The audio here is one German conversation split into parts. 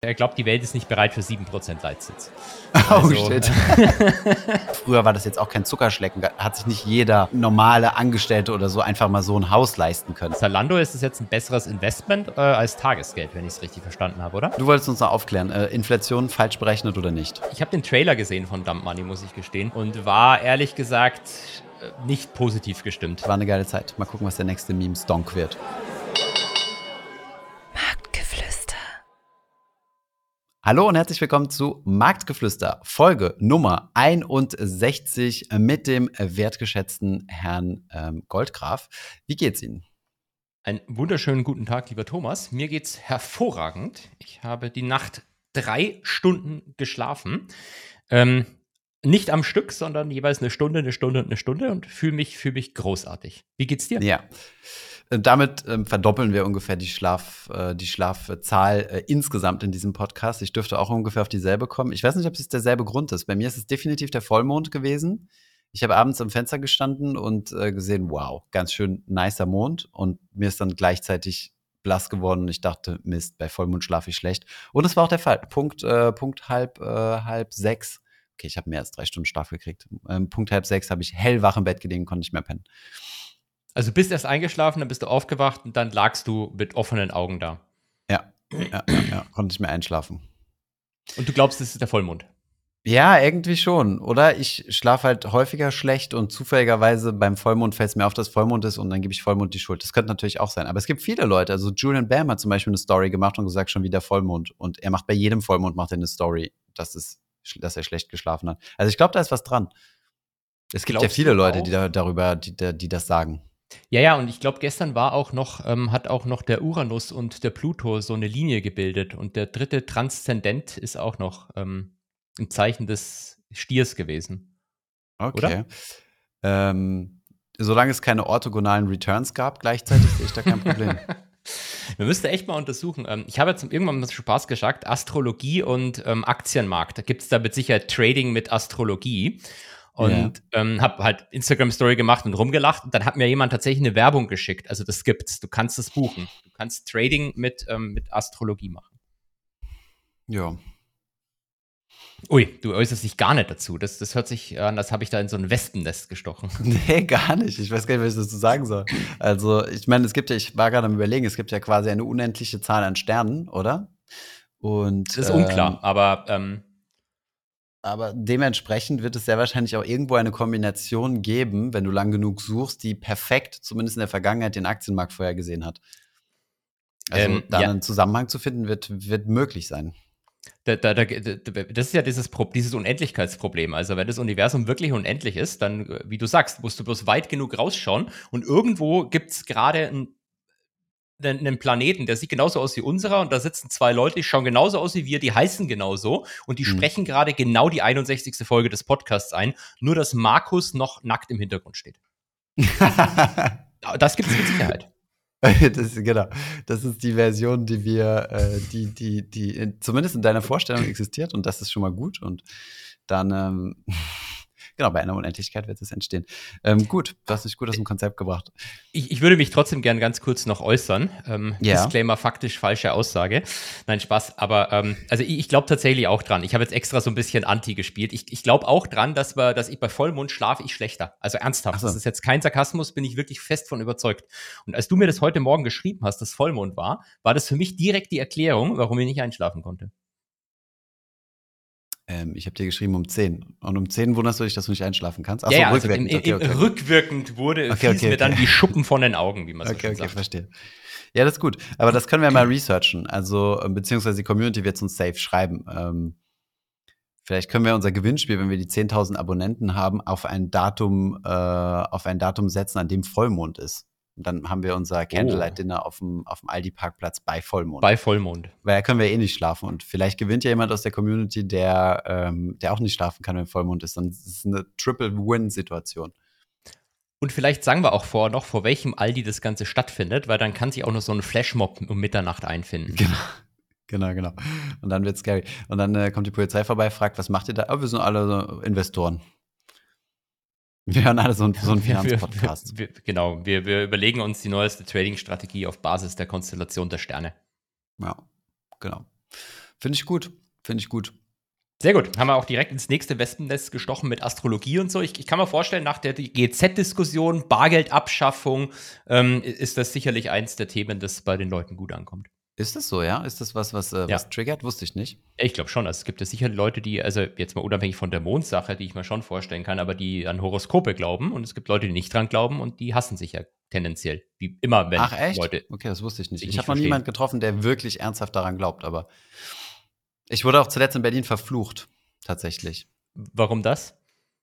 Er glaubt, die Welt ist nicht bereit für 7% Leitsitz. Oh also, shit. Früher war das jetzt auch kein Zuckerschlecken. Hat sich nicht jeder normale Angestellte oder so einfach mal so ein Haus leisten können. Zalando ist es jetzt ein besseres Investment äh, als Tagesgeld, wenn ich es richtig verstanden habe, oder? Du wolltest uns noch aufklären. Äh, Inflation falsch berechnet oder nicht? Ich habe den Trailer gesehen von Dump Money, muss ich gestehen. Und war ehrlich gesagt äh, nicht positiv gestimmt. War eine geile Zeit. Mal gucken, was der nächste Meme-Stonk wird. Hallo und herzlich willkommen zu Marktgeflüster, Folge Nummer 61 mit dem wertgeschätzten Herrn ähm, Goldgraf. Wie geht's Ihnen? Einen wunderschönen guten Tag, lieber Thomas. Mir geht's hervorragend. Ich habe die Nacht drei Stunden geschlafen. Ähm, nicht am Stück, sondern jeweils eine Stunde, eine Stunde und eine Stunde und fühle mich, fühl mich großartig. Wie geht's dir? Ja. Äh, damit ähm, verdoppeln wir ungefähr die, Schlaf, äh, die Schlafzahl äh, insgesamt in diesem Podcast. Ich dürfte auch ungefähr auf dieselbe kommen. Ich weiß nicht, ob es derselbe Grund ist. Bei mir ist es definitiv der Vollmond gewesen. Ich habe abends am Fenster gestanden und äh, gesehen, wow, ganz schön nicer Mond. Und mir ist dann gleichzeitig blass geworden und ich dachte, Mist, bei Vollmond schlafe ich schlecht. Und es war auch der Fall. Punkt, äh, Punkt halb, äh, halb sechs. Okay, ich habe mehr als drei Stunden Schlaf gekriegt. Ähm, Punkt halb sechs habe ich hellwach im Bett gelegen, konnte nicht mehr pennen. Also bist erst eingeschlafen, dann bist du aufgewacht und dann lagst du mit offenen Augen da. Ja, ja, ja, ja. konnte nicht mehr einschlafen. Und du glaubst, das ist der Vollmond? Ja, irgendwie schon. Oder ich schlafe halt häufiger schlecht und zufälligerweise beim Vollmond fällt es mir auf, dass Vollmond ist und dann gebe ich Vollmond die Schuld. Das könnte natürlich auch sein. Aber es gibt viele Leute. Also Julian Bam hat zum Beispiel eine Story gemacht und gesagt, schon wieder Vollmond. Und er macht bei jedem Vollmond macht er eine Story, dass, es, dass er schlecht geschlafen hat. Also ich glaube, da ist was dran. Es gibt Glaubst ja viele Leute, die da, darüber, die, die das sagen. Ja, ja, und ich glaube, gestern war auch noch, ähm, hat auch noch der Uranus und der Pluto so eine Linie gebildet. Und der dritte Transzendent ist auch noch ähm, ein Zeichen des Stiers gewesen. Okay. Ähm, solange es keine orthogonalen Returns gab, gleichzeitig sehe ich da kein Problem. Wir müssten echt mal untersuchen. Ähm, ich habe jetzt irgendwann mal Spaß gesagt, Astrologie und ähm, Aktienmarkt. Da gibt es da mit Sicherheit Trading mit Astrologie. Und ja. ähm, habe halt Instagram-Story gemacht und rumgelacht. Und dann hat mir jemand tatsächlich eine Werbung geschickt. Also das gibt's. Du kannst es buchen. Du kannst Trading mit, ähm, mit Astrologie machen. Ja. Ui, du äußerst dich gar nicht dazu. Das, das hört sich an, als habe ich da in so ein Wespennest gestochen. Nee, gar nicht. Ich weiß gar nicht, was ich dazu sagen soll. Also, ich meine, es gibt ja, ich war gerade am überlegen, es gibt ja quasi eine unendliche Zahl an Sternen, oder? Und. Das ist ähm, unklar, aber ähm, aber dementsprechend wird es sehr wahrscheinlich auch irgendwo eine Kombination geben, wenn du lang genug suchst, die perfekt, zumindest in der Vergangenheit, den Aktienmarkt vorhergesehen hat. Also ähm, da ja. einen Zusammenhang zu finden, wird, wird möglich sein. Da, da, da, das ist ja dieses, dieses Unendlichkeitsproblem. Also wenn das Universum wirklich unendlich ist, dann, wie du sagst, musst du bloß weit genug rausschauen und irgendwo gibt es gerade ein einen Planeten, der sieht genauso aus wie unserer und da sitzen zwei Leute, die schauen genauso aus wie wir, die heißen genauso und die mhm. sprechen gerade genau die 61. Folge des Podcasts ein, nur dass Markus noch nackt im Hintergrund steht. das gibt es mit Sicherheit. Das, genau. Das ist die Version, die wir, äh, die, die, die in, zumindest in deiner Vorstellung existiert und das ist schon mal gut. Und dann ähm, Genau, bei einer Unendlichkeit wird es entstehen. Ähm, gut, du hast dich gut aus dem Konzept gebracht. Ich, ich würde mich trotzdem gern ganz kurz noch äußern. Ähm, ja. Disclaimer, faktisch falsche Aussage. Nein, Spaß. Aber ähm, also ich, ich glaube tatsächlich auch dran. Ich habe jetzt extra so ein bisschen Anti gespielt. Ich, ich glaube auch dran, dass, wir, dass ich bei Vollmond schlafe ich schlechter. Also ernsthaft. So. Das ist jetzt kein Sarkasmus, bin ich wirklich fest von überzeugt. Und als du mir das heute Morgen geschrieben hast, dass Vollmond war, war das für mich direkt die Erklärung, warum ich nicht einschlafen konnte. Ähm, ich habe dir geschrieben um 10. Und um 10 wunderst du dich, dass du nicht einschlafen kannst? Achso, ja, rückwirkend. Also in, in, okay, okay. rückwirkend wurde okay, okay, mir dann die Schuppen von den Augen, wie man so okay, okay, sagt. verstehe. Ja, das ist gut. Aber das können wir mal researchen. Also, ähm, beziehungsweise die Community wird es uns safe schreiben. Ähm, vielleicht können wir unser Gewinnspiel, wenn wir die 10.000 Abonnenten haben, auf ein Datum, äh, auf ein Datum setzen, an dem Vollmond ist. Und dann haben wir unser Candlelight-Dinner oh. auf dem, auf dem Aldi-Parkplatz bei Vollmond. Bei Vollmond. Weil da können wir eh nicht schlafen. Und vielleicht gewinnt ja jemand aus der Community, der, ähm, der auch nicht schlafen kann, wenn Vollmond ist. Dann ist es eine Triple-Win-Situation. Und vielleicht sagen wir auch vor noch, vor welchem Aldi das Ganze stattfindet, weil dann kann sich auch noch so ein Flashmob um Mitternacht einfinden. Genau. Genau, genau. Und dann wird scary. Und dann äh, kommt die Polizei vorbei, fragt, was macht ihr da? Oh, wir sind alle so Investoren. Wir hören alle so, ein, so einen Finanzpodcast. genau, wir, wir überlegen uns die neueste Trading-Strategie auf Basis der Konstellation der Sterne. Ja, genau. Finde ich gut. Finde ich gut. Sehr gut. Haben wir auch direkt ins nächste Wespennest gestochen mit Astrologie und so. Ich, ich kann mir vorstellen, nach der GZ-Diskussion, Bargeldabschaffung, ähm, ist das sicherlich eins der Themen, das bei den Leuten gut ankommt. Ist das so, ja? Ist das was, was, äh, Ja. was triggert? Wusste ich nicht. Ich glaube schon. Also es gibt ja sicher Leute, die, also jetzt mal unabhängig von der Mondsache, die ich mir schon vorstellen kann, aber die an Horoskope glauben und es gibt Leute, die nicht dran glauben und die hassen sich ja tendenziell. Wie immer, wenn Ach, echt? Leute. Okay, das wusste ich nicht. Ich habe noch niemanden getroffen, der wirklich ernsthaft daran glaubt, aber ich wurde auch zuletzt in Berlin verflucht, tatsächlich. Warum das?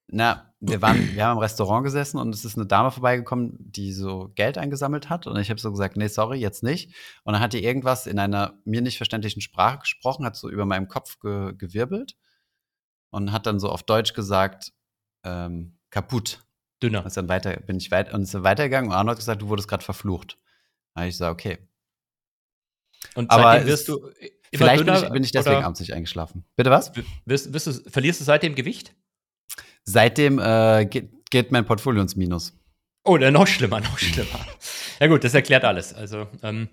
Na, wir waren, wir haben im Restaurant gesessen und es ist eine Dame vorbeigekommen, die so Geld eingesammelt hat. Und ich habe so gesagt, nee, sorry, jetzt nicht. Und dann hat die irgendwas in einer mir nicht verständlichen Sprache gesprochen, hat so über meinem Kopf ge gewirbelt und hat dann so auf Deutsch gesagt, ähm, kaputt. Dünner. Und dann weiter, bin ich weit und ist dann weitergegangen und Arno hat gesagt, du wurdest gerade verflucht. Da habe ich gesagt, okay. Und Aber wirst du Vielleicht bin dünner ich, bin ich deswegen abends nicht eingeschlafen. Bitte was? wirst, wirst du, verlierst du seitdem Gewicht? Seitdem äh, geht, geht mein Portfolio ins Minus. Oh, na, noch schlimmer, noch schlimmer. ja gut, das erklärt alles. Also, ähm,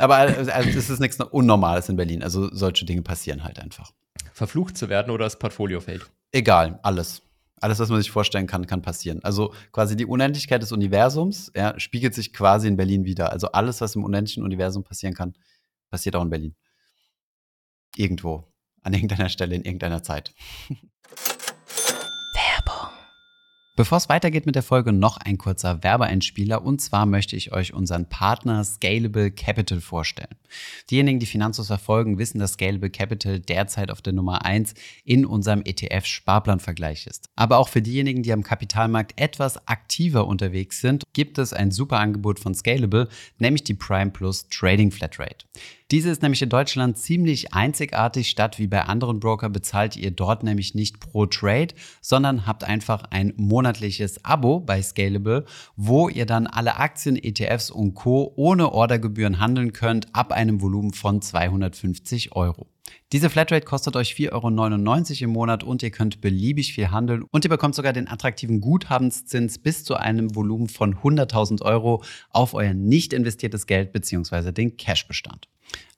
Aber also, also, es ist nichts Unnormales in Berlin. Also solche Dinge passieren halt einfach. verflucht zu werden oder das Portfolio fällt. Egal, alles. Alles, was man sich vorstellen kann, kann passieren. Also quasi die Unendlichkeit des Universums ja, spiegelt sich quasi in Berlin wieder. Also alles, was im unendlichen Universum passieren kann, passiert auch in Berlin. Irgendwo. An irgendeiner Stelle, in irgendeiner Zeit. Bevor es weitergeht mit der Folge, noch ein kurzer Werbeeinspieler. Und zwar möchte ich euch unseren Partner Scalable Capital vorstellen. Diejenigen, die Finanzos verfolgen, wissen, dass Scalable Capital derzeit auf der Nummer 1 in unserem ETF-Sparplanvergleich ist. Aber auch für diejenigen, die am Kapitalmarkt etwas aktiver unterwegs sind, gibt es ein super Angebot von Scalable, nämlich die Prime Plus Trading Flatrate. Diese ist nämlich in Deutschland ziemlich einzigartig. Statt wie bei anderen Broker bezahlt ihr dort nämlich nicht pro Trade, sondern habt einfach ein monatliches Abo bei Scalable, wo ihr dann alle Aktien, ETFs und Co. ohne Ordergebühren handeln könnt ab einem Volumen von 250 Euro. Diese Flatrate kostet euch 4,99 Euro im Monat und ihr könnt beliebig viel handeln und ihr bekommt sogar den attraktiven Guthabenszins bis zu einem Volumen von 100.000 Euro auf euer nicht investiertes Geld bzw. den Cashbestand.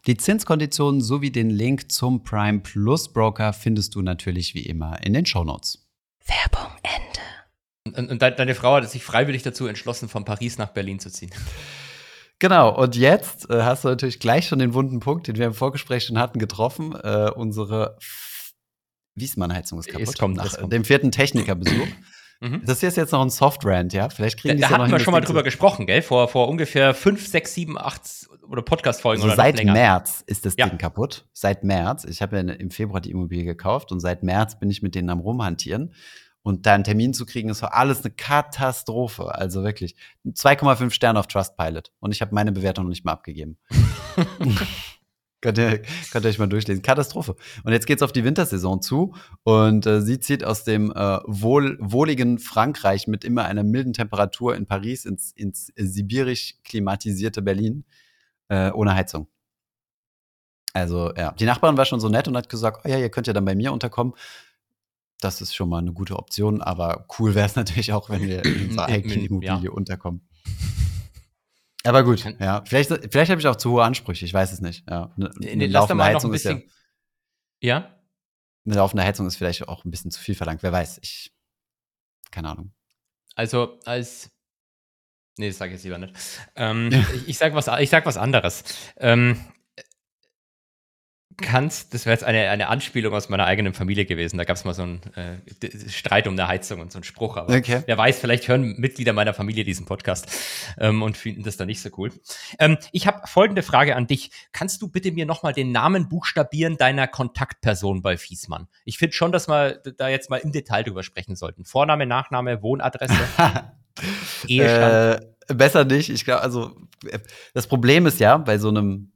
Die Zinskonditionen sowie den Link zum Prime Plus Broker findest du natürlich wie immer in den Shownotes. Werbung Ende. Und, und de deine Frau hat sich freiwillig dazu entschlossen, von Paris nach Berlin zu ziehen. Genau, und jetzt äh, hast du natürlich gleich schon den wunden Punkt, den wir im Vorgespräch schon hatten, getroffen. Äh, unsere Wiesmann-Heizung ist kaputt. Es kommt, nach es kommt. dem vierten Technikerbesuch. Mhm. Das hier ist jetzt noch ein Soft-Rant, ja? Vielleicht kriegen Da, da ja hatten wir schon mal Ding zu- drüber gesprochen, gell? Vor, vor ungefähr fünf, sechs, sieben, acht oder Podcast-Folgen Also oder seit. März ist das Ja. Ding kaputt. Seit März. Ich habe ja im Februar die Immobilie gekauft und seit März bin ich mit denen am Rumhantieren. Und da einen Termin zu kriegen, ist alles eine Katastrophe. Also wirklich 2,5 Sterne auf Trustpilot. Und ich habe meine Bewertung noch nicht mal abgegeben. könnt, ihr, könnt ihr euch mal durchlesen. Katastrophe. Und jetzt geht's auf die Wintersaison zu. Und äh, sie zieht aus dem äh, wohl, wohligen Frankreich mit immer einer milden Temperatur in Paris ins, ins sibirisch klimatisierte Berlin äh, ohne Heizung. Also, ja. Die Nachbarin war schon so nett und hat gesagt, oh ja, ihr könnt ja dann bei mir unterkommen. Das ist schon mal eine gute Option, aber cool wäre es natürlich auch, wenn wir in unserer eigenen Immobilie ja. unterkommen. Aber gut, ja. Vielleicht, vielleicht habe ich auch zu hohe Ansprüche, ich weiß es nicht. Ja. Eine, eine laufende noch ein Heizung ist ja, bisschen. Ja? eine laufende Heizung ist vielleicht auch ein bisschen zu viel verlangt. Wer weiß, ich. Keine Ahnung. Also als. Nee, das sage ich jetzt lieber nicht. Ähm, ich, ich sage was, ich sag was anderes. Ähm, kannst, das wäre jetzt eine, eine Anspielung aus meiner eigenen Familie gewesen. Da gab es mal so einen äh, Streit um eine Heizung und so einen Spruch. Aber Okay. wer weiß, vielleicht hören Mitglieder meiner Familie diesen Podcast ähm, und finden das dann nicht so cool. Ähm, ich habe folgende Frage an dich. Kannst du bitte mir nochmal den Namen buchstabieren deiner Kontaktperson bei Fiesmann? Ich finde schon, dass wir da jetzt mal im Detail drüber sprechen sollten. Vorname, Nachname, Wohnadresse, Ehestand. Äh, besser nicht. Ich glaube, also äh, das Problem ist ja bei so einem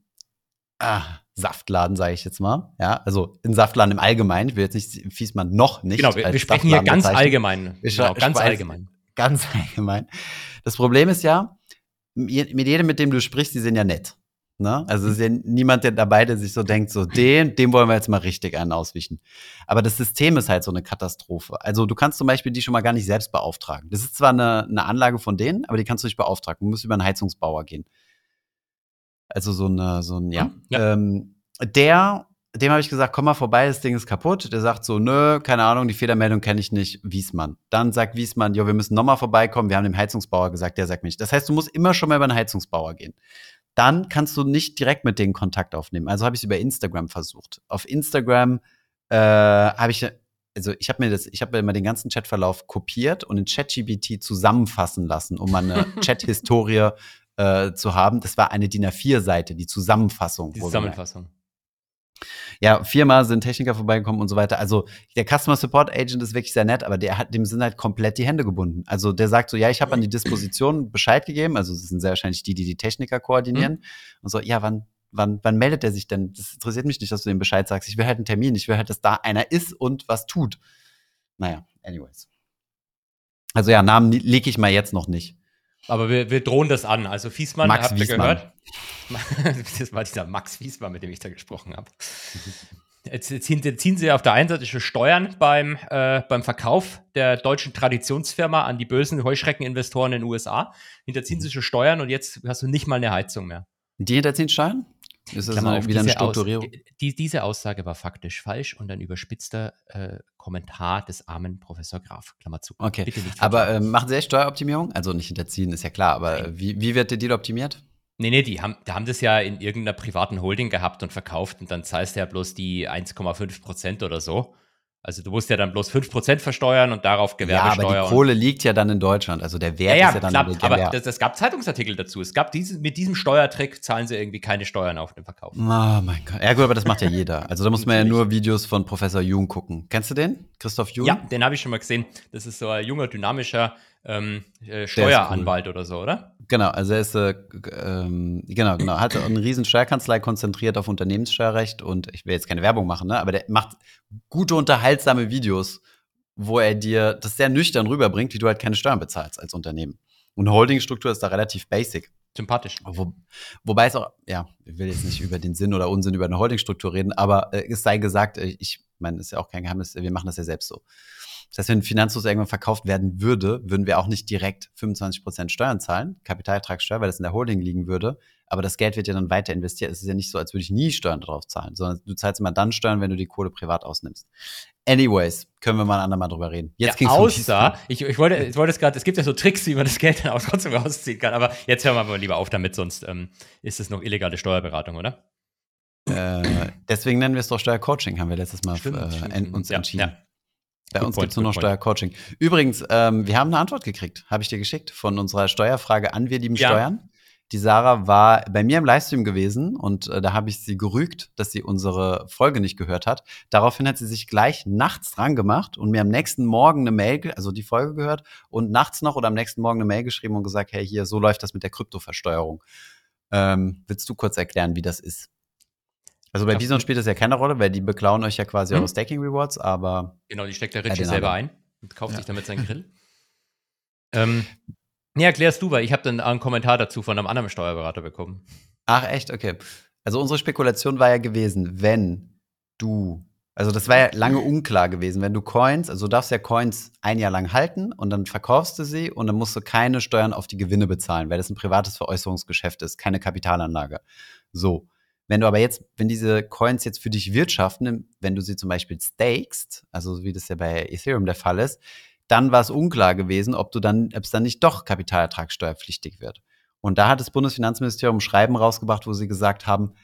ah, Saftladen, sage ich jetzt mal. Ja, also in Saftladen im Allgemeinen. Ich will jetzt nicht Fiesmann noch nicht. genau, wir, wir sprechen hier ganz bezeichnen. allgemein. Genau, ganz allgemein. Ganz allgemein. Das Problem ist ja, mit jedem, mit dem du sprichst, die sind ja nett. Ne? Also es ist ja niemand der dabei, der sich so denkt, so den, dem wollen wir jetzt mal richtig einen auswischen. Aber das System ist halt so eine Katastrophe. Also du kannst zum Beispiel die schon mal gar nicht selbst beauftragen. Das ist zwar eine, eine Anlage von denen, aber die kannst du nicht beauftragen. Du musst über einen Heizungsbauer gehen. Also so eine, so ein, ja. Hm, ja. Ähm, der, dem habe ich gesagt, komm mal vorbei, das Ding ist kaputt. Der sagt so, nö, keine Ahnung, die Fehlermeldung kenne ich nicht, Wiesmann. Dann sagt Wiesmann, jo, wir müssen nochmal vorbeikommen. Wir haben dem Heizungsbauer gesagt, der sagt mich. Das heißt, du musst immer schon mal über einen Heizungsbauer gehen. Dann kannst du nicht direkt mit denen Kontakt aufnehmen. Also habe ich es über Instagram versucht. Auf Instagram äh, habe ich also ich habe mir das, ich habe mir mal den ganzen Chatverlauf kopiert und in ChatGPT zusammenfassen lassen, um mal eine Chat-Historie äh, zu haben. Das war eine DIN A4-Seite, die Zusammenfassung. Die Zusammenfassung. Ja, viermal sind Techniker vorbeigekommen und so weiter. Also der Customer Support Agent ist wirklich sehr nett, aber der hat dem sind halt komplett die Hände gebunden. Also der sagt so, ja, ich habe an die Disposition Bescheid gegeben. Also das sind sehr wahrscheinlich die, die die Techniker koordinieren. Mhm. Und so, ja, wann wann, wann meldet er sich denn? Das interessiert mich nicht, dass du dem Bescheid sagst. Ich will halt einen Termin. Ich will halt, dass da einer ist und was tut. Naja, anyways. Also ja, Namen lege ich mal jetzt noch nicht. Aber wir, wir drohen das an. Also Fiesmann, Max habt ihr gehört? das war dieser Max Fiesmann, mit dem ich da gesprochen habe. Jetzt, jetzt hinterziehen sie auf der einen Seite Steuern beim, äh, beim Verkauf der deutschen Traditionsfirma an die bösen Heuschreckeninvestoren in den USA. Hinterziehen sie schon Steuern und jetzt hast du nicht mal eine Heizung mehr. Die hinterziehen Steuern? Ist das auf, wieder eine Strukturierung? Aus, die, diese Aussage war faktisch falsch und ein überspitzter äh, Kommentar des armen Professor Graf. Klammer zu. Okay. aber äh, machen Sie echt Steueroptimierung? Also nicht hinterziehen, ist ja klar, aber wie, wie wird der Deal optimiert? Nee, nee, die haben, die haben das ja in irgendeiner privaten Holding gehabt und verkauft und dann zahlst du ja bloß die 1,5 Prozent oder so. Also du musst ja dann bloß 5% versteuern und darauf Gewerbesteuer. Ja, aber die Kohle liegt ja dann in Deutschland. Also der Wert ja, ja, ist ja dann klar, aber das, es gab Zeitungsartikel dazu. Es gab diese, mit diesem Steuertrick zahlen sie irgendwie keine Steuern auf den Verkauf. Oh mein Gott. Ja gut, aber das macht ja jeder. Also da muss man ja nur Videos von Professor Jung gucken. Kennst du den? Christoph Jung? Ja, den habe ich schon mal gesehen. Das ist so ein junger, dynamischer ähm, äh, Steueranwalt cool. oder so, oder? Genau, also er ist, äh, ähm, genau, genau, hat eine riesen Steuerkanzlei konzentriert auf Unternehmenssteuerrecht und ich will jetzt keine Werbung machen, ne, aber der macht gute, unterhaltsame Videos, wo er dir das sehr nüchtern rüberbringt, wie du halt keine Steuern bezahlst als Unternehmen. Und Holdingstruktur ist da relativ basic. Sympathisch. Wo, wobei es auch, ja, ich will jetzt nicht über den Sinn oder Unsinn über eine Holdingstruktur reden, aber äh, es sei gesagt, äh, ich meine, ist ja auch kein Geheimnis, wir machen das ja selbst so. Das heißt, wenn Finanzlos irgendwann verkauft werden würde, würden wir auch nicht direkt 25% Steuern zahlen, Kapitalertragssteuer, weil das in der Holding liegen würde. Aber das Geld wird ja dann weiter investiert. Es ist ja nicht so, als würde ich nie Steuern drauf zahlen, sondern du zahlst immer dann Steuern, wenn du die Kohle privat ausnimmst. Anyways, können wir mal ein andermal drüber reden. Jetzt ja, außer, ich, ich wollte, ich wollte es gerade, es gibt ja so Tricks, wie man das Geld dann auch trotzdem rausziehen kann. Aber jetzt hören wir mal lieber auf damit, sonst ähm, ist es noch illegale Steuerberatung, oder? Äh, deswegen nennen wir es doch Steuercoaching, haben wir letztes Mal stimmt, äh, stimmt. uns ja, entschieden. Ja. Bei good uns gibt es nur noch Steuercoaching. Übrigens, ähm, wir haben eine Antwort gekriegt, habe ich dir geschickt, von unserer Steuerfrage an Wir lieben ja. Steuern. Die Sarah war bei mir im Livestream gewesen und äh, da habe ich sie gerügt, dass sie unsere Folge nicht gehört hat. Daraufhin hat sie sich gleich nachts dran gemacht und mir am nächsten Morgen eine Mail, also die Folge gehört und nachts noch oder am nächsten Morgen eine Mail geschrieben und gesagt, hey, hier, so läuft das mit der Kryptoversteuerung. Ähm, willst du kurz erklären, wie das ist? Also bei Bison spielt das ja keine Rolle, weil die beklauen euch ja quasi hm? eure Staking Rewards, aber. Genau, die steckt der Richie ja, selber ein und kauft ja. sich damit seinen Grill. ähm, nee, erklärst du, weil ich habe dann einen Kommentar dazu von einem anderen Steuerberater bekommen. Ach, echt? Okay. Also unsere Spekulation war ja gewesen, wenn du, also das war ja lange unklar gewesen, wenn du Coins, also du darfst ja Coins ein Jahr lang halten und dann verkaufst du sie und dann musst du keine Steuern auf die Gewinne bezahlen, weil das ein privates Veräußerungsgeschäft ist, keine Kapitalanlage. So. Wenn du aber jetzt, wenn diese Coins jetzt für dich wirtschaften, wenn du sie zum Beispiel stakest, also wie das ja bei Ethereum der Fall ist, dann war es unklar gewesen, ob du dann, ob es dann nicht doch kapitalertragssteuerpflichtig wird. Und da hat das Bundesfinanzministerium Schreiben rausgebracht, wo sie gesagt haben,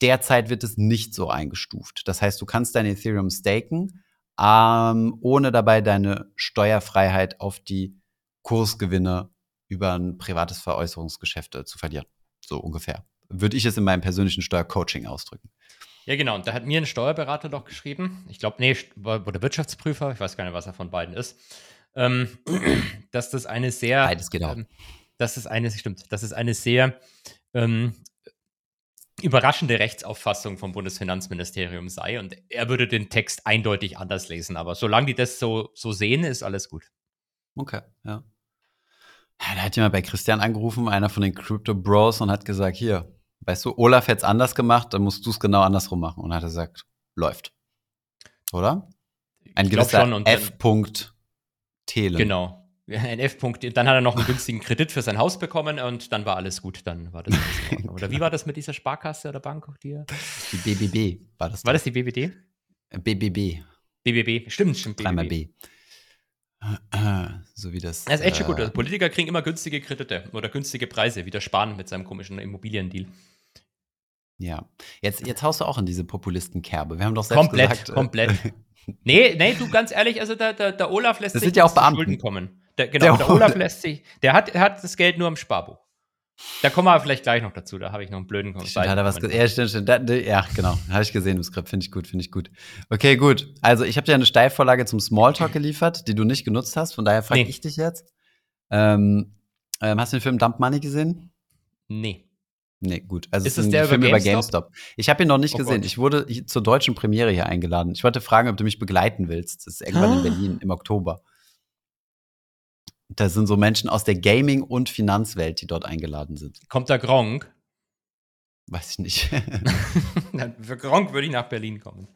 derzeit wird es nicht so eingestuft. Das heißt, du kannst dein Ethereum staken, ähm, ohne dabei deine Steuerfreiheit auf die Kursgewinne über ein privates Veräußerungsgeschäft äh, zu verlieren. So ungefähr würde ich es in meinem persönlichen Steuercoaching ausdrücken. Ja, genau. Und da hat mir ein Steuerberater doch geschrieben, ich glaube, nee, oder Wirtschaftsprüfer, ich weiß gar nicht, was er von beiden ist, ähm, dass das eine sehr. Beides genau. Ähm, dass das eine, stimmt, dass es eine sehr ähm, überraschende Rechtsauffassung vom Bundesfinanzministerium sei und er würde den Text eindeutig anders lesen. Aber solange die das so, so sehen, ist alles gut. Okay, ja. ja da hat jemand bei Christian angerufen, einer von den Crypto Bros, und hat gesagt: Hier, weißt du, Olaf hätte es anders gemacht, dann musst du es genau andersrum machen. Und hat er gesagt, läuft. Oder? Ein gewisser F. Thelen. Genau. Ein F-Punkt. Dann hat er noch einen günstigen Kredit für sein Haus bekommen und dann war alles gut. Dann war das Ordnung. Oder wie war das mit dieser Sparkasse oder Bank? Die, die BBB war das. War das die BBD? BBB. BBB, stimmt, stimmt. BBB. Dreimal B. So wie das. Das ist echt schon gut. Also Politiker kriegen immer günstige Kredite oder günstige Preise, wie der Spahn mit seinem komischen Immobiliendeal. Ja. Jetzt, jetzt haust du auch in diese Populistenkerbe. Wir haben doch selbst komplett, gesagt. äh, Komplett, Nee, nee, du ganz ehrlich, also der, der, der Olaf lässt Das sich sind ja auch Beamten. Schulden kommen. Der, genau, Der der, Olaf lässt sich, der hat, der hat das Geld nur im Sparbuch. Da kommen wir vielleicht gleich noch dazu, da habe ich noch einen blöden Stimmt, hat er was ja, stimmt, stimmt. Da, ja, genau. Habe ich gesehen im Skript. Finde ich gut, finde ich gut. Okay, gut. Also, ich habe dir eine Steilvorlage zum Smalltalk geliefert, die du nicht genutzt hast. Von daher frage Nee. ich dich jetzt. Ähm, ähm, hast du den Film Dump Money gesehen? Nee. Nee, gut. Also, Ist es ist ein der über Film über GameStop? GameStop. Ich habe ihn noch nicht Oh gesehen. Gott. Ich wurde zur deutschen Premiere hier eingeladen. Ich wollte fragen, ob du mich begleiten willst. Das ist irgendwann in Ah. Berlin im Oktober. Da sind so Menschen aus der Gaming- und Finanzwelt, die dort eingeladen sind. Kommt da Gronk? Weiß ich nicht. Für Gronk würde ich nach Berlin kommen.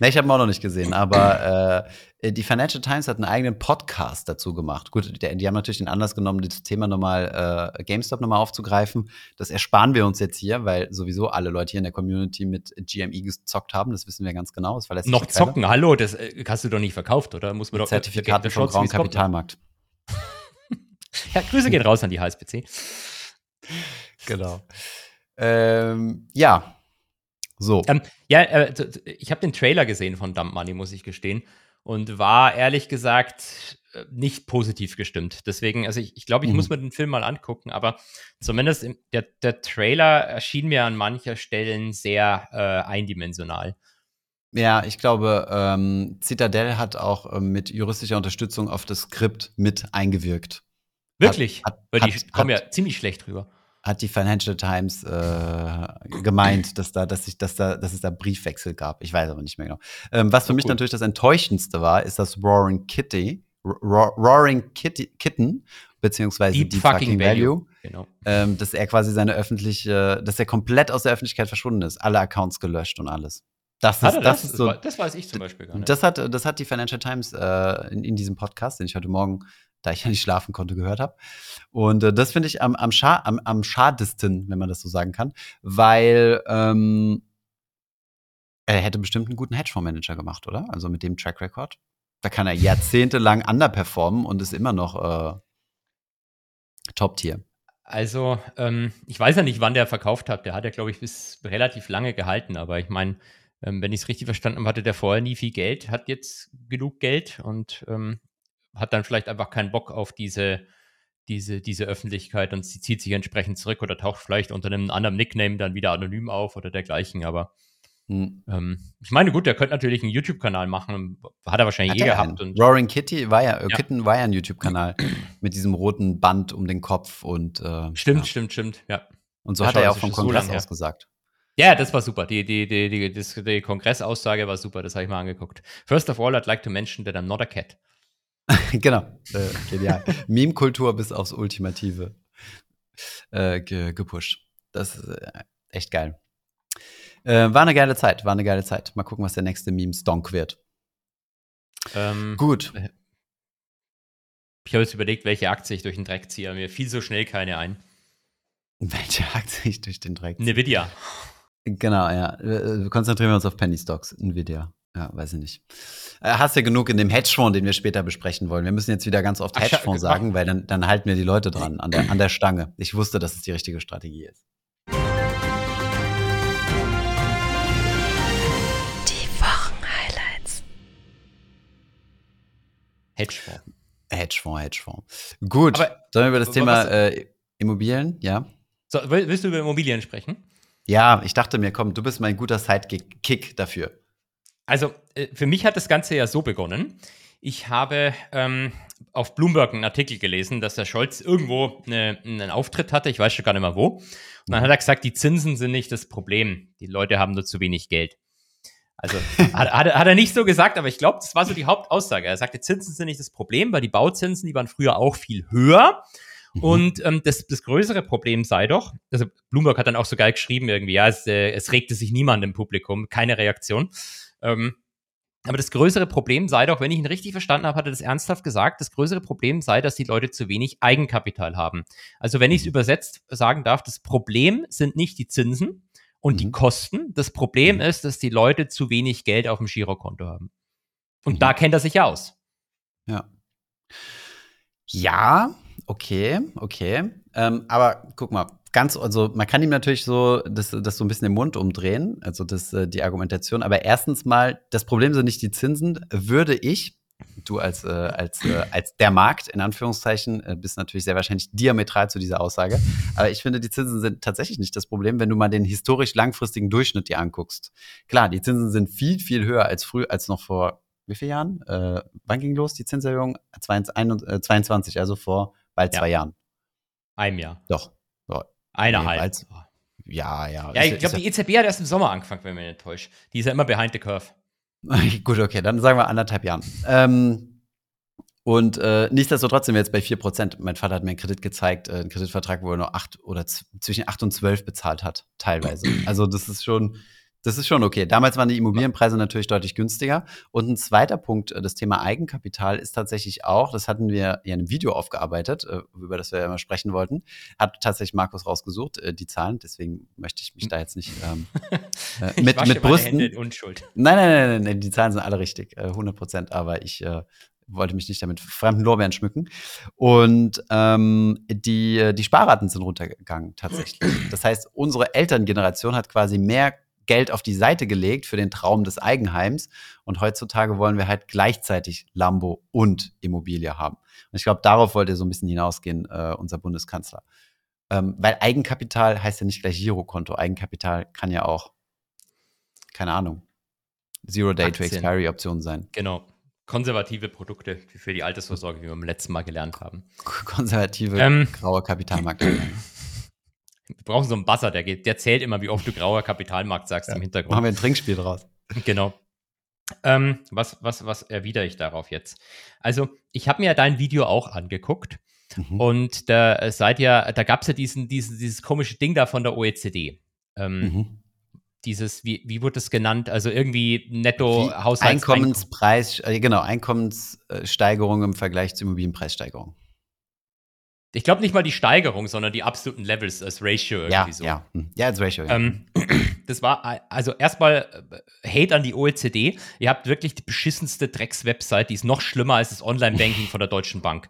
Ne, ich habe ihn auch noch nicht gesehen, aber äh, die Financial Times hat einen eigenen Podcast dazu gemacht. Gut, die, die haben natürlich den Anlass genommen, das Thema nochmal, äh, GameStop nochmal aufzugreifen. Das ersparen wir uns jetzt hier, weil sowieso alle Leute hier in der Community mit GME gezockt haben. Das wissen wir ganz genau. Das Noch zocken, hallo, das äh, hast du doch nicht verkauft, oder? Muss man doch der vom schaut's, Grauen wie's kommt. Kapitalmarkt. Ja, Grüße gehen raus an die HSBC. Genau. Ähm, ja. So. Ähm, ja, äh, ich habe den Trailer gesehen von Dump Money, muss ich gestehen. Und war ehrlich gesagt äh, nicht positiv gestimmt. Deswegen, also ich, ich glaube, ich Mhm. muss mir den Film mal angucken, aber zumindest im, der, der Trailer erschien mir an mancher Stellen sehr äh, eindimensional. Ja, ich glaube, ähm, Citadel hat auch ähm, mit juristischer Unterstützung auf das Skript mit eingewirkt. Wirklich? hat- Weil die hat- kommen hat- ja ziemlich schlecht rüber. hat die Financial Times äh, gemeint, dass da, dass ich, dass da, dass es da Briefwechsel gab. Ich weiß aber nicht mehr genau. Ähm, was für Oh, mich cool. natürlich das Enttäuschendste war, ist das Roaring Kitty, Ro Roaring Kitty, Kitten, beziehungsweise Deep Deep, fucking Fucking Value, Value. Genau. ähm, dass er quasi seine öffentliche, dass er komplett aus der Öffentlichkeit verschwunden ist, alle Accounts gelöscht und alles. Das Hat ist, das das? ist so, das weiß ich zum Beispiel gar nicht. das hat, das hat die Financial Times äh, in, in diesem Podcast, den ich heute Morgen, da ich ja nicht schlafen konnte, gehört habe. Und äh, das finde ich am, am, scha am, am schadesten, wenn man das so sagen kann, weil ähm, er hätte bestimmt einen guten Hedgefondsmanager gemacht, oder? Also mit dem Track Record. Da kann er jahrzehntelang underperformen und ist immer noch äh, Top-Tier. Also, ähm, ich weiß ja nicht, wann der verkauft hat. Der hat ja, glaube ich, bis relativ lange gehalten. Aber ich meine, ähm, wenn ich es richtig verstanden habe, hatte der vorher nie viel Geld, hat jetzt genug Geld und ähm, hat dann vielleicht einfach keinen Bock auf diese, diese, diese Öffentlichkeit und sie zieht sich entsprechend zurück oder taucht vielleicht unter einem anderen Nickname dann wieder anonym auf oder dergleichen. Aber Hm. ähm, ich meine, gut, der könnte natürlich einen YouTube-Kanal machen. Hat er wahrscheinlich Hat eh er gehabt. einen? Und Roaring Kitty war ja, äh, Ja. Kitten war ja ein YouTube-Kanal mit diesem roten Band um den Kopf und äh, stimmt, ja. stimmt, stimmt, ja. Und so Ja, hat er ja auch vom so Kongress her. aus gesagt. Ja, das war super. Die, die, die, die, das, die Kongressaussage war super, das habe ich mal angeguckt. First of all, I'd like to mention that I'm not a cat. genau, äh, genial. Meme-Kultur bis aufs Ultimative äh, ge gepusht. Das ist äh, echt geil. Äh, war eine geile Zeit, war eine geile Zeit. Mal gucken, was der nächste Meme-Stonk wird. Ähm, Gut. Ich habe jetzt überlegt, welche Aktie ich durch den Dreck ziehe. Mir fiel so schnell keine ein. Welche hakt sich durch den Dreck? Nvidia. Genau, ja. Konzentrieren wir uns auf Penny Stocks, Nvidia. Ja, weiß ich nicht. Äh, hast ja genug in dem Hedgefonds, den wir später besprechen wollen. Wir müssen jetzt wieder ganz oft Ach, Hedgefonds mach- sagen, weil dann, dann halten wir die Leute dran, an der, an der Stange. Ich wusste, dass es die richtige Strategie ist. Die Wochenhighlights. Hedgefonds. Hedgefonds, Hedgefonds. Gut, Aber- sollen wir über das Thema was- äh, Immobilien? Ja. So, will- willst du über Immobilien sprechen? Ja, ich dachte mir, komm, du bist mein guter Sidekick Kick dafür. Also, äh, für mich hat das Ganze ja so begonnen. Ich habe ähm, auf Bloomberg einen Artikel gelesen, dass der Scholz irgendwo eine, einen Auftritt hatte, ich weiß schon gar nicht mehr wo. Und dann hat er gesagt, die Zinsen sind nicht das Problem. Die Leute haben nur zu wenig Geld. Also hat, er- hat er nicht so gesagt, aber ich glaube, das war so die Hauptaussage. Er sagte, Zinsen sind nicht das Problem, weil die Bauzinsen, die waren früher auch viel höher. Mhm. Und ähm, das, das größere Problem sei doch, also Bloomberg hat dann auch so geil geschrieben irgendwie, ja, es, äh, es regte sich niemand im Publikum, keine Reaktion. Ähm, Aber das größere Problem sei doch, wenn ich ihn richtig verstanden habe, hat er das ernsthaft gesagt, das größere Problem sei, dass die Leute zu wenig Eigenkapital haben. Also wenn ich es übersetzt sagen darf, das Problem sind nicht die Zinsen und die Mhm. Kosten. Das Problem Mhm. ist, dass die Leute zu wenig Geld auf dem Girokonto haben. Und Mhm. da kennt er sich ja aus. Ja. Ja, okay, okay. Ähm, aber guck mal, ganz, also man kann ihm natürlich so das, das so ein bisschen im Mund umdrehen, also das, äh, die Argumentation. Aber erstens mal, das Problem sind nicht die Zinsen, würde ich, du als, äh, als, äh, als der Markt, in Anführungszeichen, äh, bist natürlich sehr wahrscheinlich diametral zu dieser Aussage. Aber ich finde, die Zinsen sind tatsächlich nicht das Problem, wenn du mal den historisch langfristigen Durchschnitt dir anguckst. Klar, die Zinsen sind viel, viel höher als früh, als noch vor wie vielen Jahren? Äh, wann ging los die Zinserhöhung? 22, äh, 22, also vor bald Ja. zwei Jahren. Einem Jahr. Doch. Ja, Eineinhalb. als- ja. ja. ja, ich glaube, die EZB hat erst im Sommer angefangen, wenn mich nicht täuscht. Die ist ja immer behind the curve. Gut, okay, dann sagen wir anderthalb Jahren. Ähm, und äh, nichtsdestotrotz sind wir jetzt bei 4%. Mein Vater hat mir einen Kredit gezeigt, äh, einen Kreditvertrag, wo er nur 8 oder zwischen 8 und 12 bezahlt hat, teilweise. Also das ist schon, das ist schon okay. Damals waren die Immobilienpreise natürlich deutlich günstiger. Und ein zweiter Punkt, äh, das Thema Eigenkapital ist tatsächlich auch, das hatten wir ja in einem Video aufgearbeitet, äh, über das wir ja immer sprechen wollten, hat tatsächlich Markus rausgesucht, äh, die Zahlen. Deswegen möchte ich mich da jetzt nicht ähm, äh, mit, mit Brüsten. Nein, nein, nein, nein, nein, die Zahlen sind alle richtig, äh, 100 Prozent, aber ich äh, wollte mich nicht damit fremden Lorbeeren schmücken. Und ähm, die, die Sparraten sind runtergegangen tatsächlich. Das heißt, unsere Elterngeneration hat quasi mehr Geld auf die Seite gelegt für den Traum des Eigenheims. Und heutzutage wollen wir halt gleichzeitig Lambo und Immobilie haben. Und ich glaube, darauf wollte so ein bisschen hinausgehen, äh, unser Bundeskanzler. Ähm, weil Eigenkapital heißt ja nicht gleich Girokonto. Eigenkapital kann ja auch, keine Ahnung, Zero-Day-to-Expiry-Option sein. Genau. Konservative Produkte für die Altersvorsorge, wie wir beim letzten Mal gelernt haben. Konservative, Ähm. graue Kapitalmarkt. Wir brauchen so einen Buzzer, der, geht, der zählt immer, wie oft du grauer Kapitalmarkt sagst im Hintergrund. Machen wir ein Trinkspiel draus. Genau. Ähm, was, was, was erwidere ich darauf jetzt? Also, ich habe mir ja dein Video auch angeguckt Mhm. und da äh, seid ja, da gab es ja diesen, diesen, dieses komische Ding da von der OECD. Ähm, Mhm. Dieses, wie, wie wurde das genannt? Also irgendwie netto Haushalts Einkommenspreis, äh, genau, Einkommenssteigerung im Vergleich zur Immobilienpreissteigerung. Ich glaube nicht mal die Steigerung, sondern die absoluten Levels als Ratio irgendwie Ja, so. ja. Hm. Ja, als Ratio. Ja. Ähm, das war also erstmal äh, Hate an die OECD. Ihr habt wirklich die beschissenste Drecks-Website, die ist noch schlimmer als das Online-Banking von der Deutschen Bank.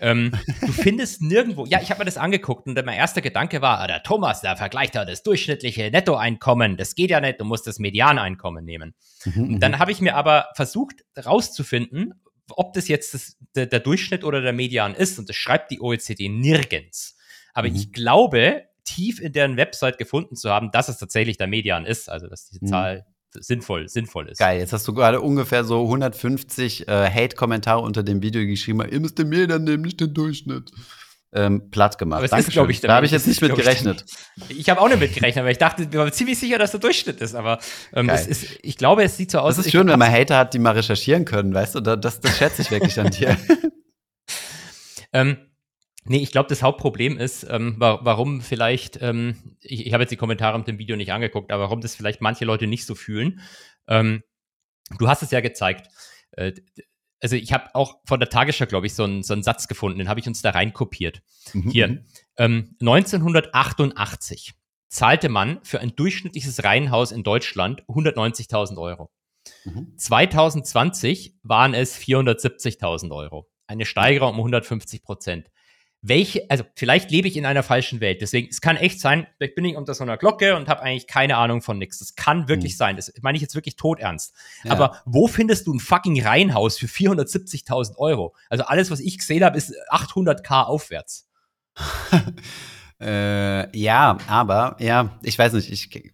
Ähm, du findest nirgendwo, ja, ich habe mir das angeguckt und mein erster Gedanke war, ah, der Thomas, der vergleicht da das durchschnittliche Nettoeinkommen. Das geht ja nicht, du musst das Medianeinkommen nehmen. Mhm, Und dann habe ich mir aber versucht rauszufinden, ob das jetzt das, der, der Durchschnitt oder der Median ist. Und das schreibt die OECD nirgends. Aber Mhm. ich glaube, tief in deren Website gefunden zu haben, dass es tatsächlich der Median ist. Also, dass diese Mhm. Zahl sinnvoll, sinnvoll ist. Geil, jetzt hast du gerade ungefähr so 150 äh, Hate-Kommentare unter dem Video geschrieben. Ihr müsst den Median nehmen, nicht den Durchschnitt. Ähm, platt gemacht. Aber es ist, Dankeschön. glaube ich, Da habe ich jetzt nicht mit ist, glaub ich, gerechnet. Ich habe auch nicht mitgerechnet, aber ich dachte, ich war ziemlich sicher, dass der Durchschnitt ist. Aber ähm, ist, ich glaube, es sieht so aus. Das ist schön, wenn man Hater hat, die mal recherchieren können, weißt du? Da- Das, das schätze ich wirklich an dir. Ähm, nee, ich glaube, das Hauptproblem ist, ähm, wa warum vielleicht, ähm, ich, ich habe jetzt die Kommentare unter dem Video nicht angeguckt, aber warum das vielleicht manche Leute nicht so fühlen. Ähm, du hast es ja gezeigt. Äh, also ich habe auch von der Tagesschau, glaube ich, so einen, so einen Satz gefunden, den habe ich uns da rein kopiert. Hier, ähm, 1988 zahlte man für ein durchschnittliches Reihenhaus in Deutschland 190.000 Euro. Mhm. 2020 waren es 470.000 Euro. Eine Steigerung um 150 Prozent. Welche, also vielleicht lebe ich in einer falschen Welt. Deswegen, es kann echt sein, vielleicht bin ich unter so einer Glocke und habe eigentlich keine Ahnung von nichts. Das kann wirklich Hm. sein. Das meine ich jetzt wirklich todernst. Ja. Aber wo findest du ein fucking Reihenhaus für 470.000 Euro? Also alles, was ich gesehen habe, ist 800k aufwärts. Äh, ja, aber, ja, ich weiß nicht, ich,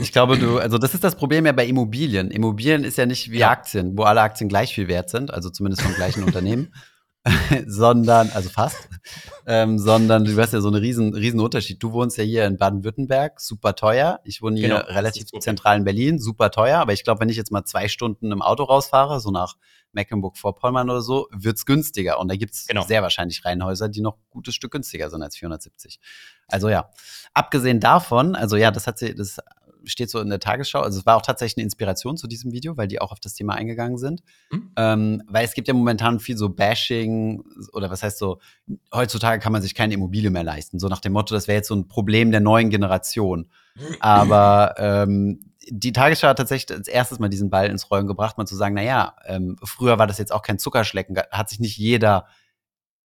ich glaube, du, also das ist das Problem ja bei Immobilien. Immobilien ist ja nicht wie Ja. Aktien, wo alle Aktien gleich viel wert sind, also zumindest vom gleichen Unternehmen, sondern, also fast, ähm, sondern du hast ja so einen riesen, riesen Unterschied. Du wohnst ja hier in Baden-Württemberg, super teuer. Ich wohne hier Genau, relativ zentral in Berlin, super teuer. Aber ich glaube, wenn ich jetzt mal zwei Stunden im Auto rausfahre, so nach Mecklenburg-Vorpommern oder so, wird's günstiger. Und da gibt's Genau. sehr wahrscheinlich Reihenhäuser, die noch ein gutes Stück günstiger sind als 470. Also ja, abgesehen davon, also ja, das hat sie, das steht so in der Tagesschau. Also es war auch tatsächlich eine Inspiration zu diesem Video, weil die auch auf das Thema eingegangen sind. Mhm. Ähm, weil es gibt ja momentan viel so Bashing oder was heißt so, heutzutage kann man sich keine Immobilie mehr leisten. So nach dem Motto, das wäre jetzt so ein Problem der neuen Generation. Aber ähm, die Tagesschau hat tatsächlich als erstes mal diesen Ball ins Rollen gebracht, mal zu sagen, na ja, ähm, früher war das jetzt auch kein Zuckerschlecken, hat sich nicht jeder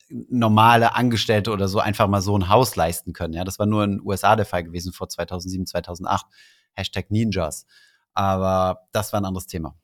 normale Angestellte oder so einfach mal so ein Haus leisten können. Ja, das war nur in den USA der Fall gewesen vor 2007, 2008. Hashtag Ninjas. Aber das war ein anderes Thema.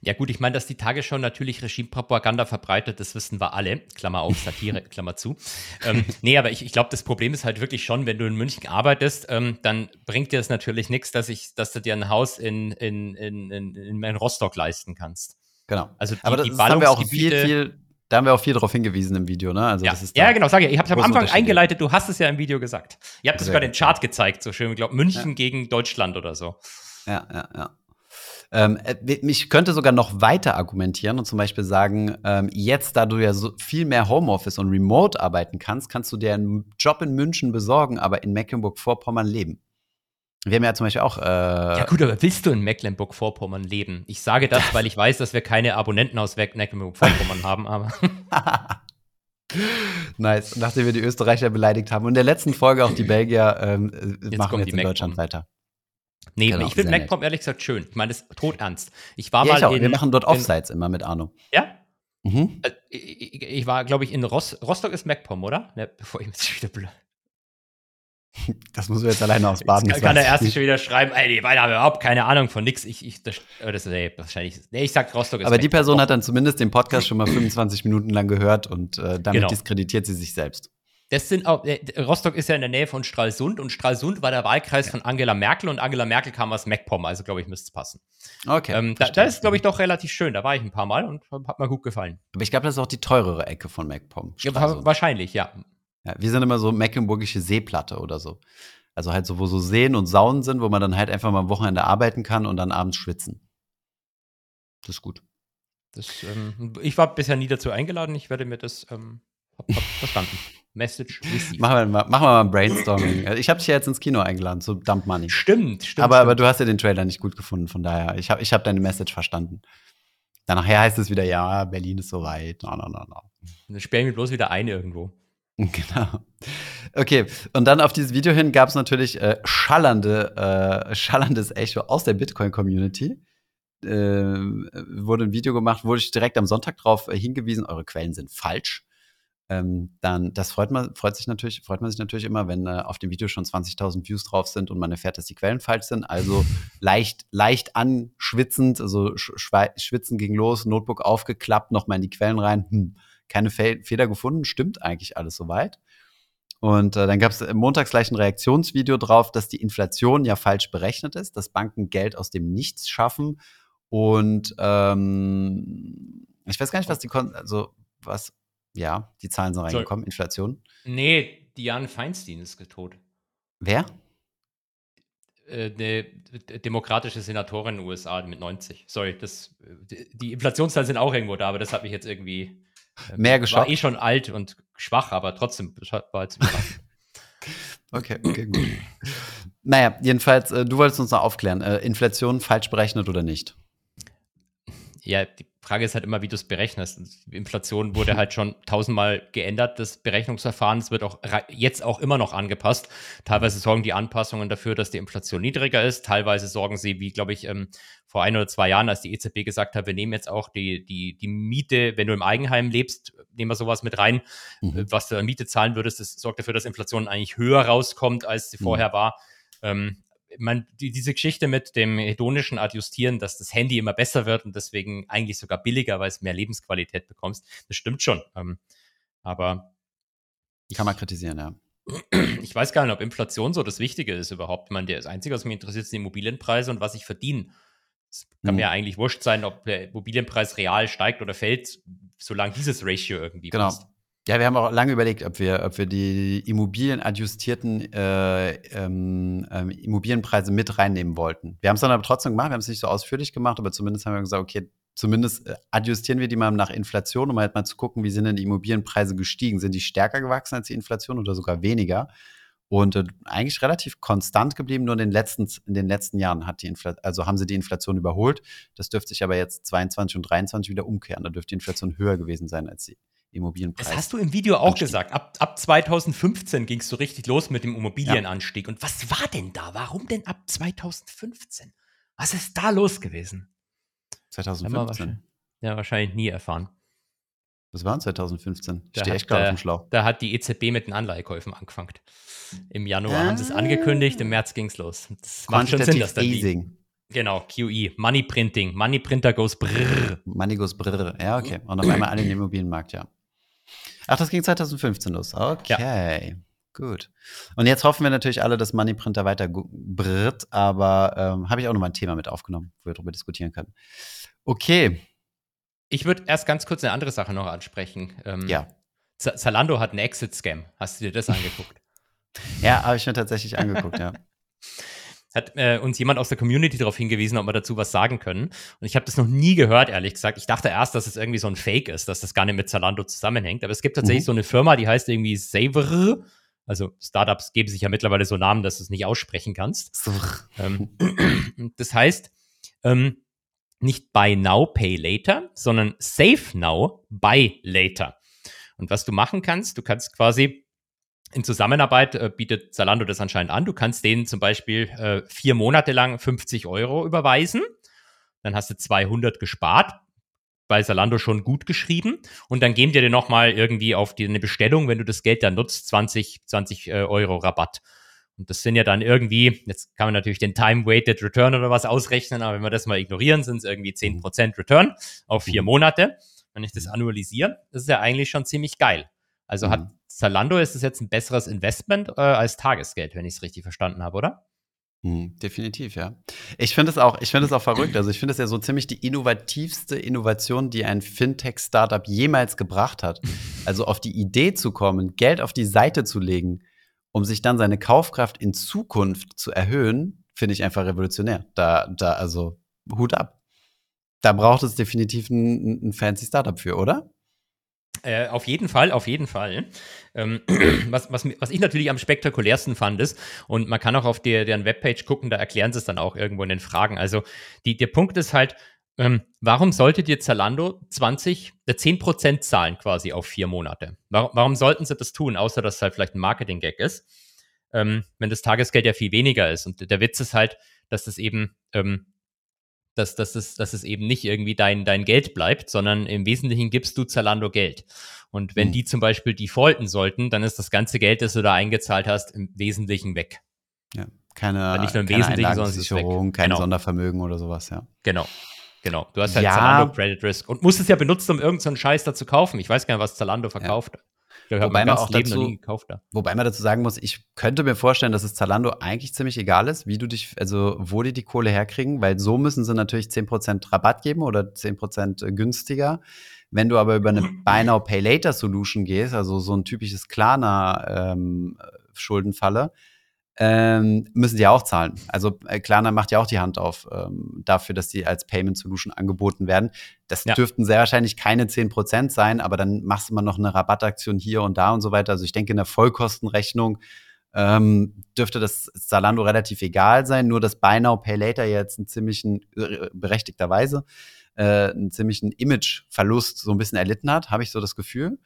Ja gut, ich meine, dass die Tagesschau natürlich Regimepropaganda verbreitet, das wissen wir alle. Klammer auf, Satire, Klammer zu. Ähm, nee, aber ich, ich glaube, das Problem ist halt wirklich schon, wenn du in München arbeitest, ähm, dann bringt dir das natürlich nichts, dass, dass du dir ein Haus in, in, in, in, in Rostock leisten kannst. Genau. Also die, aber das, die das haben wir auch viel, viel da haben wir auch viel darauf hingewiesen im Video, ne? Also ja. das ist ja, genau, sag ich. Ich habe es am Anfang eingeleitet, du hast es ja im Video gesagt. Ihr habt es sogar den Chart gezeigt, so schön, ich glaube, München ja. gegen Deutschland oder so. Ja, ja, ja. Ähm, äh, ich könnte sogar noch weiter argumentieren und zum Beispiel sagen, ähm, jetzt, da du ja so viel mehr Homeoffice und Remote arbeiten kannst, kannst du dir einen Job in München besorgen, aber in Mecklenburg-Vorpommern leben. Wir haben ja zum Beispiel auch. Äh ja, gut, aber willst du in Mecklenburg-Vorpommern leben? Ich sage das, weil ich weiß, dass wir keine Abonnenten aus Mecklenburg-Vorpommern haben, aber. nice. Nachdem wir die Österreicher beleidigt haben und in der letzten Folge auch die Belgier ähm, äh, jetzt machen jetzt in Deutschland weiter. Nee, genau, ich finde MacPom ehrlich gesagt schön. Ich meine, das ist tot ernst. Ich war ja, mal ich in, Wir machen dort Offsites immer mit Arno. Ja? Mhm. Also, ich, ich, war, glaube ich, in Rost Rostock ist MacPom, oder? Ne, bevor ich mich wieder blöd. Das muss wir jetzt alleine aus Baden. Jetzt kann, kann der Erste schon wieder schreiben, ey, die beiden haben überhaupt keine Ahnung von nix. Ich, ich, das, oh, das nee, wahrscheinlich, nee, ich sag Rostock ist Aber die Person hat dann zumindest den Podcast schon mal 25 Minuten lang gehört und äh, damit genau. diskreditiert sie sich selbst. Das sind auch, äh, Rostock ist ja in der Nähe von Stralsund und Stralsund war der Wahlkreis ja. von Angela Merkel und Angela Merkel kam aus MacPom, also glaube ich, müsste es passen. Okay. Ähm, da, da, ist, glaube ich, doch relativ schön. Da war ich ein paar Mal und hat mir gut gefallen. Aber ich glaube, das ist auch die teurere Ecke von MacPom. Ja, wahrscheinlich, ja. Ja. Wir sind immer so mecklenburgische Seeplatte oder so. Also halt so, wo so Seen und Saunen sind, wo man dann halt einfach mal am Wochenende arbeiten kann und dann abends schwitzen. Das ist gut. Das, ähm, ich war bisher nie dazu eingeladen. Ich werde mir das ähm, hab, hab verstanden. Message received. Machen wir mal, machen wir mal ein Brainstorming. Also ich habe dich ja jetzt ins Kino eingeladen zu Dump Money. Stimmt, stimmt. Aber, stimmt. aber du hast ja den Trailer nicht gut gefunden, von daher. Ich habe ich hab deine Message verstanden. Dann nachher heißt es wieder, ja, Berlin ist so weit. No, no, no, no. Dann sperren wir bloß wieder ein irgendwo. Genau. Okay, und dann auf dieses Video hin gab es natürlich äh, schallernde, äh, schallendes Echo aus der Bitcoin-Community. Äh, wurde ein Video gemacht, wurde ich direkt am Sonntag darauf äh, hingewiesen, eure Quellen sind falsch. Ähm, dann, das freut man, freut sich natürlich, freut man sich natürlich immer, wenn äh, auf dem Video schon 20.000 Views drauf sind und man erfährt, dass die Quellen falsch sind. Also leicht, leicht anschwitzend, also schwitzen ging los, Notebook aufgeklappt, nochmal in die Quellen rein. Hm keine Fe Fehler gefunden, stimmt eigentlich alles soweit. Und äh, dann gab es montags gleich ein Reaktionsvideo drauf, dass die Inflation ja falsch berechnet ist, dass Banken Geld aus dem Nichts schaffen. Und ähm, ich weiß gar nicht, was die konnten, also was, ja, die Zahlen sind reingekommen, Inflation. Nee, Diane Feinstein ist tot. Wer? Äh, eine demokratische Senatorin in den USA mit 90. Sorry, das, die Inflationszahlen sind auch irgendwo da, aber das hat mich jetzt irgendwie Mehr geschafft. War eh schon alt und schwach, aber trotzdem war jetzt Okay, okay, gut. naja, jedenfalls, äh, du wolltest uns noch aufklären. Äh, Inflation falsch berechnet oder nicht? Ja, die Frage ist halt immer, wie du es berechnest. Inflation wurde halt schon tausendmal geändert, das Berechnungsverfahren. Es wird auch jetzt auch immer noch angepasst. Teilweise sorgen die Anpassungen dafür, dass die Inflation niedriger ist. Teilweise sorgen sie, wie glaube ich, ähm, vor ein oder zwei Jahren, als die EZB gesagt hat, wir nehmen jetzt auch die, die, die Miete, wenn du im Eigenheim lebst, nehmen wir sowas mit rein, mhm. was du an Miete zahlen würdest. Das sorgt dafür, dass Inflation eigentlich höher rauskommt, als sie mhm. vorher war. Ähm, man, die, diese Geschichte mit dem hedonischen Adjustieren, dass das Handy immer besser wird und deswegen eigentlich sogar billiger, weil es mehr Lebensqualität bekommst, das stimmt schon. Ähm, aber kann man kritisieren, ja. Ich weiß gar nicht, ob Inflation so das Wichtige ist überhaupt. Ich meine, das Einzige, was mich interessiert, sind die Immobilienpreise und was ich verdiene. Es kann mhm. mir eigentlich wurscht sein, ob der Immobilienpreis real steigt oder fällt, solange dieses Ratio irgendwie genau. passt. Ja, wir haben auch lange überlegt, ob wir, ob wir die immobilienadjustierten äh, ähm, ähm, Immobilienpreise mit reinnehmen wollten. Wir haben es dann aber trotzdem gemacht, wir haben es nicht so ausführlich gemacht, aber zumindest haben wir gesagt, okay, zumindest äh, adjustieren wir die mal nach Inflation, um halt mal zu gucken, wie sind denn die Immobilienpreise gestiegen? Sind die stärker gewachsen als die Inflation oder sogar weniger? und äh, eigentlich relativ konstant geblieben. Nur in den letzten, in den letzten Jahren hat die Inflation, also haben sie die Inflation überholt. Das dürfte sich aber jetzt 22 und 23 wieder umkehren. Da dürfte die Inflation höher gewesen sein als die Immobilienpreise. Das hast du im Video auch Anstieg. gesagt. Ab, ab 2015 ging es so richtig los mit dem Immobilienanstieg. Ja. Und was war denn da? Warum denn ab 2015? Was ist da los gewesen? 2015? Ja, wahrscheinlich nie erfahren. Was war 2015? Ich stehe echt gerade auf dem Schlauch. Da hat die EZB mit den Anleihekäufen angefangen. Im Januar ah. haben sie es angekündigt, im März ging es los. Das macht schon Sinn, dass dann die, Genau, QE, Money Printing, Money Printer goes brrr. Money goes brrr, ja, okay. Und auf einmal alle im Immobilienmarkt, ja. Ach, das ging 2015 los. Okay, ja. gut. Und jetzt hoffen wir natürlich alle, dass Money Printer weiter brrrt, aber ähm, habe ich auch nochmal ein Thema mit aufgenommen, wo wir darüber diskutieren können. Okay, ich würde erst ganz kurz eine andere Sache noch ansprechen. Ähm, ja. Z Zalando hat einen Exit-Scam. Hast du dir das angeguckt? ja, habe ich mir tatsächlich angeguckt, ja. Hat äh, uns jemand aus der Community darauf hingewiesen, ob wir dazu was sagen können. Und ich habe das noch nie gehört, ehrlich gesagt. Ich dachte erst, dass es irgendwie so ein Fake ist, dass das gar nicht mit Zalando zusammenhängt. Aber es gibt tatsächlich mhm. so eine Firma, die heißt irgendwie Saver. Also Startups geben sich ja mittlerweile so Namen, dass du es nicht aussprechen kannst. ähm, das heißt, ähm, nicht Buy Now, Pay Later, sondern Save Now, Buy Later. Und was du machen kannst, du kannst quasi in Zusammenarbeit äh, bietet Zalando das anscheinend an. Du kannst denen zum Beispiel äh, vier Monate lang 50 Euro überweisen. Dann hast du 200 gespart. Bei Zalando schon gut geschrieben. Und dann geben die dir nochmal irgendwie auf die, eine Bestellung, wenn du das Geld dann nutzt, 20, 20 äh, Euro Rabatt. Und das sind ja dann irgendwie, jetzt kann man natürlich den Time-Weighted Return oder was ausrechnen, aber wenn wir das mal ignorieren, sind es irgendwie 10% mhm. Return auf vier mhm. Monate. Wenn ich das mhm. annualisiere, das ist ja eigentlich schon ziemlich geil. Also hat Zalando, ist das jetzt ein besseres Investment äh, als Tagesgeld, wenn ich es richtig verstanden habe, oder? Mhm, definitiv, ja. Ich finde es auch, ich finde es auch verrückt. Also ich finde es ja so ziemlich die innovativste Innovation, die ein Fintech-Startup jemals gebracht hat. Also auf die Idee zu kommen, Geld auf die Seite zu legen, um sich dann seine Kaufkraft in Zukunft zu erhöhen, finde ich einfach revolutionär. Da, da, also Hut ab. Da braucht es definitiv ein, ein fancy Startup für, oder? Äh, auf jeden Fall, auf jeden Fall. Ähm, was, was, was ich natürlich am spektakulärsten fand ist, und man kann auch auf der, deren Webpage gucken, da erklären sie es dann auch irgendwo in den Fragen. Also die, der Punkt ist halt, ähm, warum sollte dir Zalando 20, äh, 10% zahlen quasi auf vier Monate? Warum, warum sollten sie das tun, außer dass es halt vielleicht ein Marketing-Gag ist, ähm, wenn das Tagesgeld ja viel weniger ist? Und der Witz ist halt, dass das eben, ähm, dass, dass, es, dass es eben nicht irgendwie dein, dein Geld bleibt, sondern im Wesentlichen gibst du Zalando Geld. Und wenn mhm. die zum Beispiel defaulten sollten, dann ist das ganze Geld, das du da eingezahlt hast, im Wesentlichen weg. Ja, keine, nicht nur im keine Wesentlichen, sondern weg. Kein genau. Sondervermögen oder sowas, ja. Genau. Genau, du hast halt ja. Zalando Credit Risk und musst es ja benutzen, um irgendeinen so Scheiß da zu kaufen. Ich weiß gar nicht, was Zalando verkauft. Ja. Ich wobei man, auch dazu, gekauft, wobei man dazu sagen muss, ich könnte mir vorstellen, dass es Zalando eigentlich ziemlich egal ist, wie du dich, also wo die die Kohle herkriegen, weil so müssen sie natürlich 10% Rabatt geben oder 10% günstiger. Wenn du aber über eine Buy Now Pay Later Solution gehst, also so ein typisches Klarna ähm, Schuldenfalle, ähm, müssen die auch zahlen. Also äh, Klarna macht ja auch die Hand auf ähm, dafür, dass die als Payment Solution angeboten werden. Das ja. dürften sehr wahrscheinlich keine 10% sein, aber dann machst du mal noch eine Rabattaktion hier und da und so weiter. Also ich denke, in der Vollkostenrechnung ähm, dürfte das Zalando relativ egal sein, nur dass Buy Now, Pay Later jetzt einen ziemlichen, äh, berechtigterweise, äh, einen ziemlichen Imageverlust so ein bisschen erlitten hat, habe ich so das Gefühl.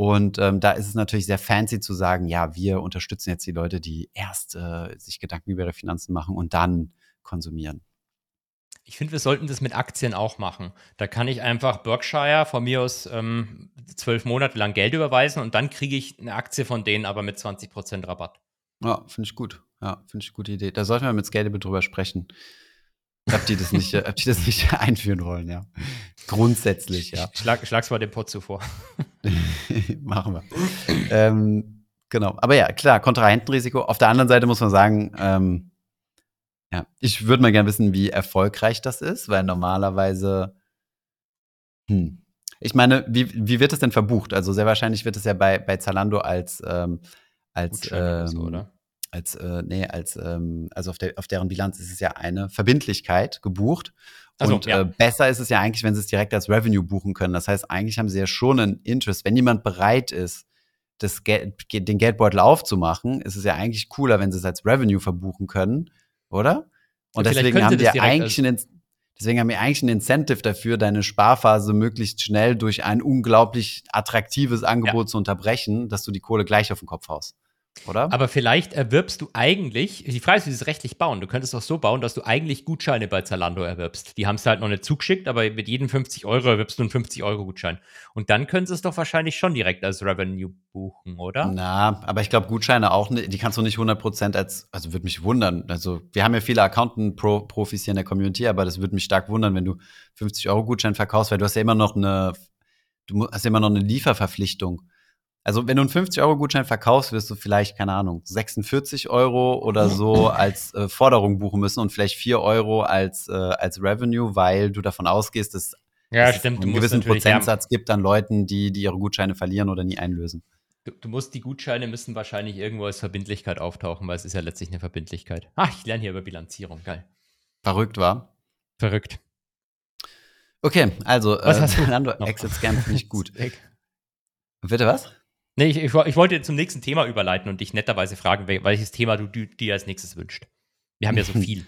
Und ähm, da ist es natürlich sehr fancy zu sagen, ja, wir unterstützen jetzt die Leute, die erst äh, sich Gedanken über ihre Finanzen machen und dann konsumieren. Ich finde, wir sollten das mit Aktien auch machen. Da kann ich einfach Berkshire von mir aus ähm, zwölf Monate lang Geld überweisen und dann kriege ich eine Aktie von denen, aber mit 20% Rabatt. Ja, finde ich gut. Ja, finde ich eine gute Idee. Da sollten wir mit Scalable drüber sprechen. Ob die das nicht, ob die das nicht einführen wollen, ja. Grundsätzlich, ja. Schlag, schlag's mal den Pot zuvor. Machen wir. ähm, genau. Aber ja, klar, Kontrahentenrisiko. Auf der anderen Seite muss man sagen, ähm, ja, ich würde mal gerne wissen, wie erfolgreich das ist, weil normalerweise, hm, ich meine, wie, wie wird es denn verbucht? Also sehr wahrscheinlich wird es ja bei, bei Zalando als, ähm, als, ähm, so, oder? Als, äh, nee, als, ähm, also auf, der, auf deren Bilanz ist es ja eine Verbindlichkeit gebucht. Also, und ja. äh, besser ist es ja eigentlich, wenn sie es direkt als Revenue buchen können. Das heißt, eigentlich haben sie ja schon einen Interest, wenn jemand bereit ist, das Geld, den Geldbeutel aufzumachen, ist es ja eigentlich cooler, wenn sie es als Revenue verbuchen können, oder? Und Ja, deswegen haben wir eigentlich einen, deswegen haben wir eigentlich ein Incentive dafür, deine Sparphase möglichst schnell durch ein unglaublich attraktives Angebot zu unterbrechen, dass du die Kohle gleich auf den Kopf haust. Oder? Aber vielleicht erwirbst du eigentlich, die Frage ist, wie sie es rechtlich bauen. Du könntest auch so bauen, dass du eigentlich Gutscheine bei Zalando erwirbst. Die haben es halt noch nicht zugeschickt, aber mit jedem 50 Euro erwirbst du einen 50-Euro-Gutschein. Und dann können sie es doch wahrscheinlich schon direkt als Revenue buchen, oder? Na, aber ich glaube, Gutscheine auch, nicht, die kannst du nicht 100% als, also würde mich wundern. Also, wir haben ja viele Accountant-Profis hier in der Community, aber das würde mich stark wundern, wenn du 50-Euro-Gutschein verkaufst, weil du hast ja immer noch eine, du hast ja immer noch eine Lieferverpflichtung. Also, wenn du einen 50-Euro-Gutschein verkaufst, wirst du vielleicht, keine Ahnung, 46 Euro oder so als äh, Forderung buchen müssen und vielleicht 4 Euro als, äh, als Revenue, weil du davon ausgehst, dass Ja, dass es einen gewissen Prozentsatz gibt an Leuten, die, die ihre Gutscheine verlieren oder nie einlösen. du, du musst die Gutscheine müssen wahrscheinlich irgendwo als Verbindlichkeit auftauchen, weil es ist ja letztlich eine Verbindlichkeit. Ach, ich lerne hier über Bilanzierung. Geil. Verrückt war. Verrückt. Okay, also Was äh, hast du? Exit Scam finde ich gut. Bitte was? Nee, ich, ich, ich wollte zum nächsten Thema überleiten und dich netterweise fragen, wel- welches Thema du, du dir als nächstes wünscht. Wir haben ja so viel.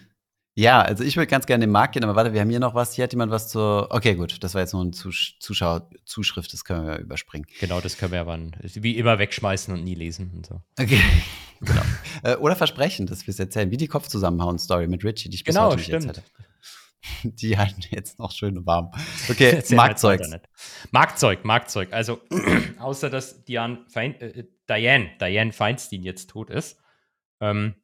Ja, also ich würde ganz gerne in den Markt gehen, aber warte, wir haben hier noch was. Hier hat jemand was zur. Okay, gut, das war jetzt nur eine Zusch Zuschauer Zuschrift, das können wir ja überspringen. Genau, das können wir ja wann, wie immer wegschmeißen und nie lesen und so. Okay, genau. Äh, oder versprechen, dass wir es erzählen, wie die Kopfzusammenhauen-Story mit Richie, die ich bis Genau, heute nicht stimmt. erzählt habe. Die halten jetzt noch schön warm. Okay, Marktzeug. Marktzeug, Marktzeug. Also, außer dass Diane, Fein, äh, Diane, Diane Feinstein jetzt tot ist ähm,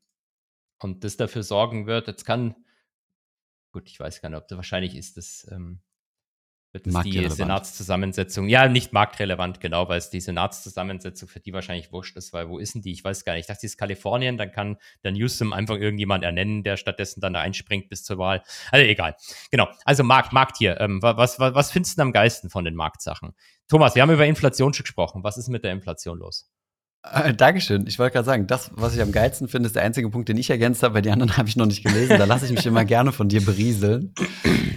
und das dafür sorgen wird, jetzt kann, gut, ich weiß gar nicht, ob das wahrscheinlich ist, das ähm, wird das die. Senatszusammensetzung, ja, nicht marktrelevant, genau, weil es die Senatszusammensetzung für die wahrscheinlich wurscht ist, weil wo ist denn die? Ich weiß gar nicht. Ich dachte, die ist Kalifornien, dann kann der Newsom einfach irgendjemand ernennen, der stattdessen dann da einspringt bis zur Wahl. Also egal. Genau. Also Markt, Markt hier. Ähm, wa- was, was, was findest du am geilsten von den Marktsachen? Thomas, wir haben über Inflation schon gesprochen. Was ist mit der Inflation los? Äh, Dankeschön. Ich wollte gerade sagen, das, was ich am geilsten finde, ist der einzige Punkt, den ich ergänzt habe, weil die anderen habe ich noch nicht gelesen. Da lasse ich mich immer gerne von dir berieseln.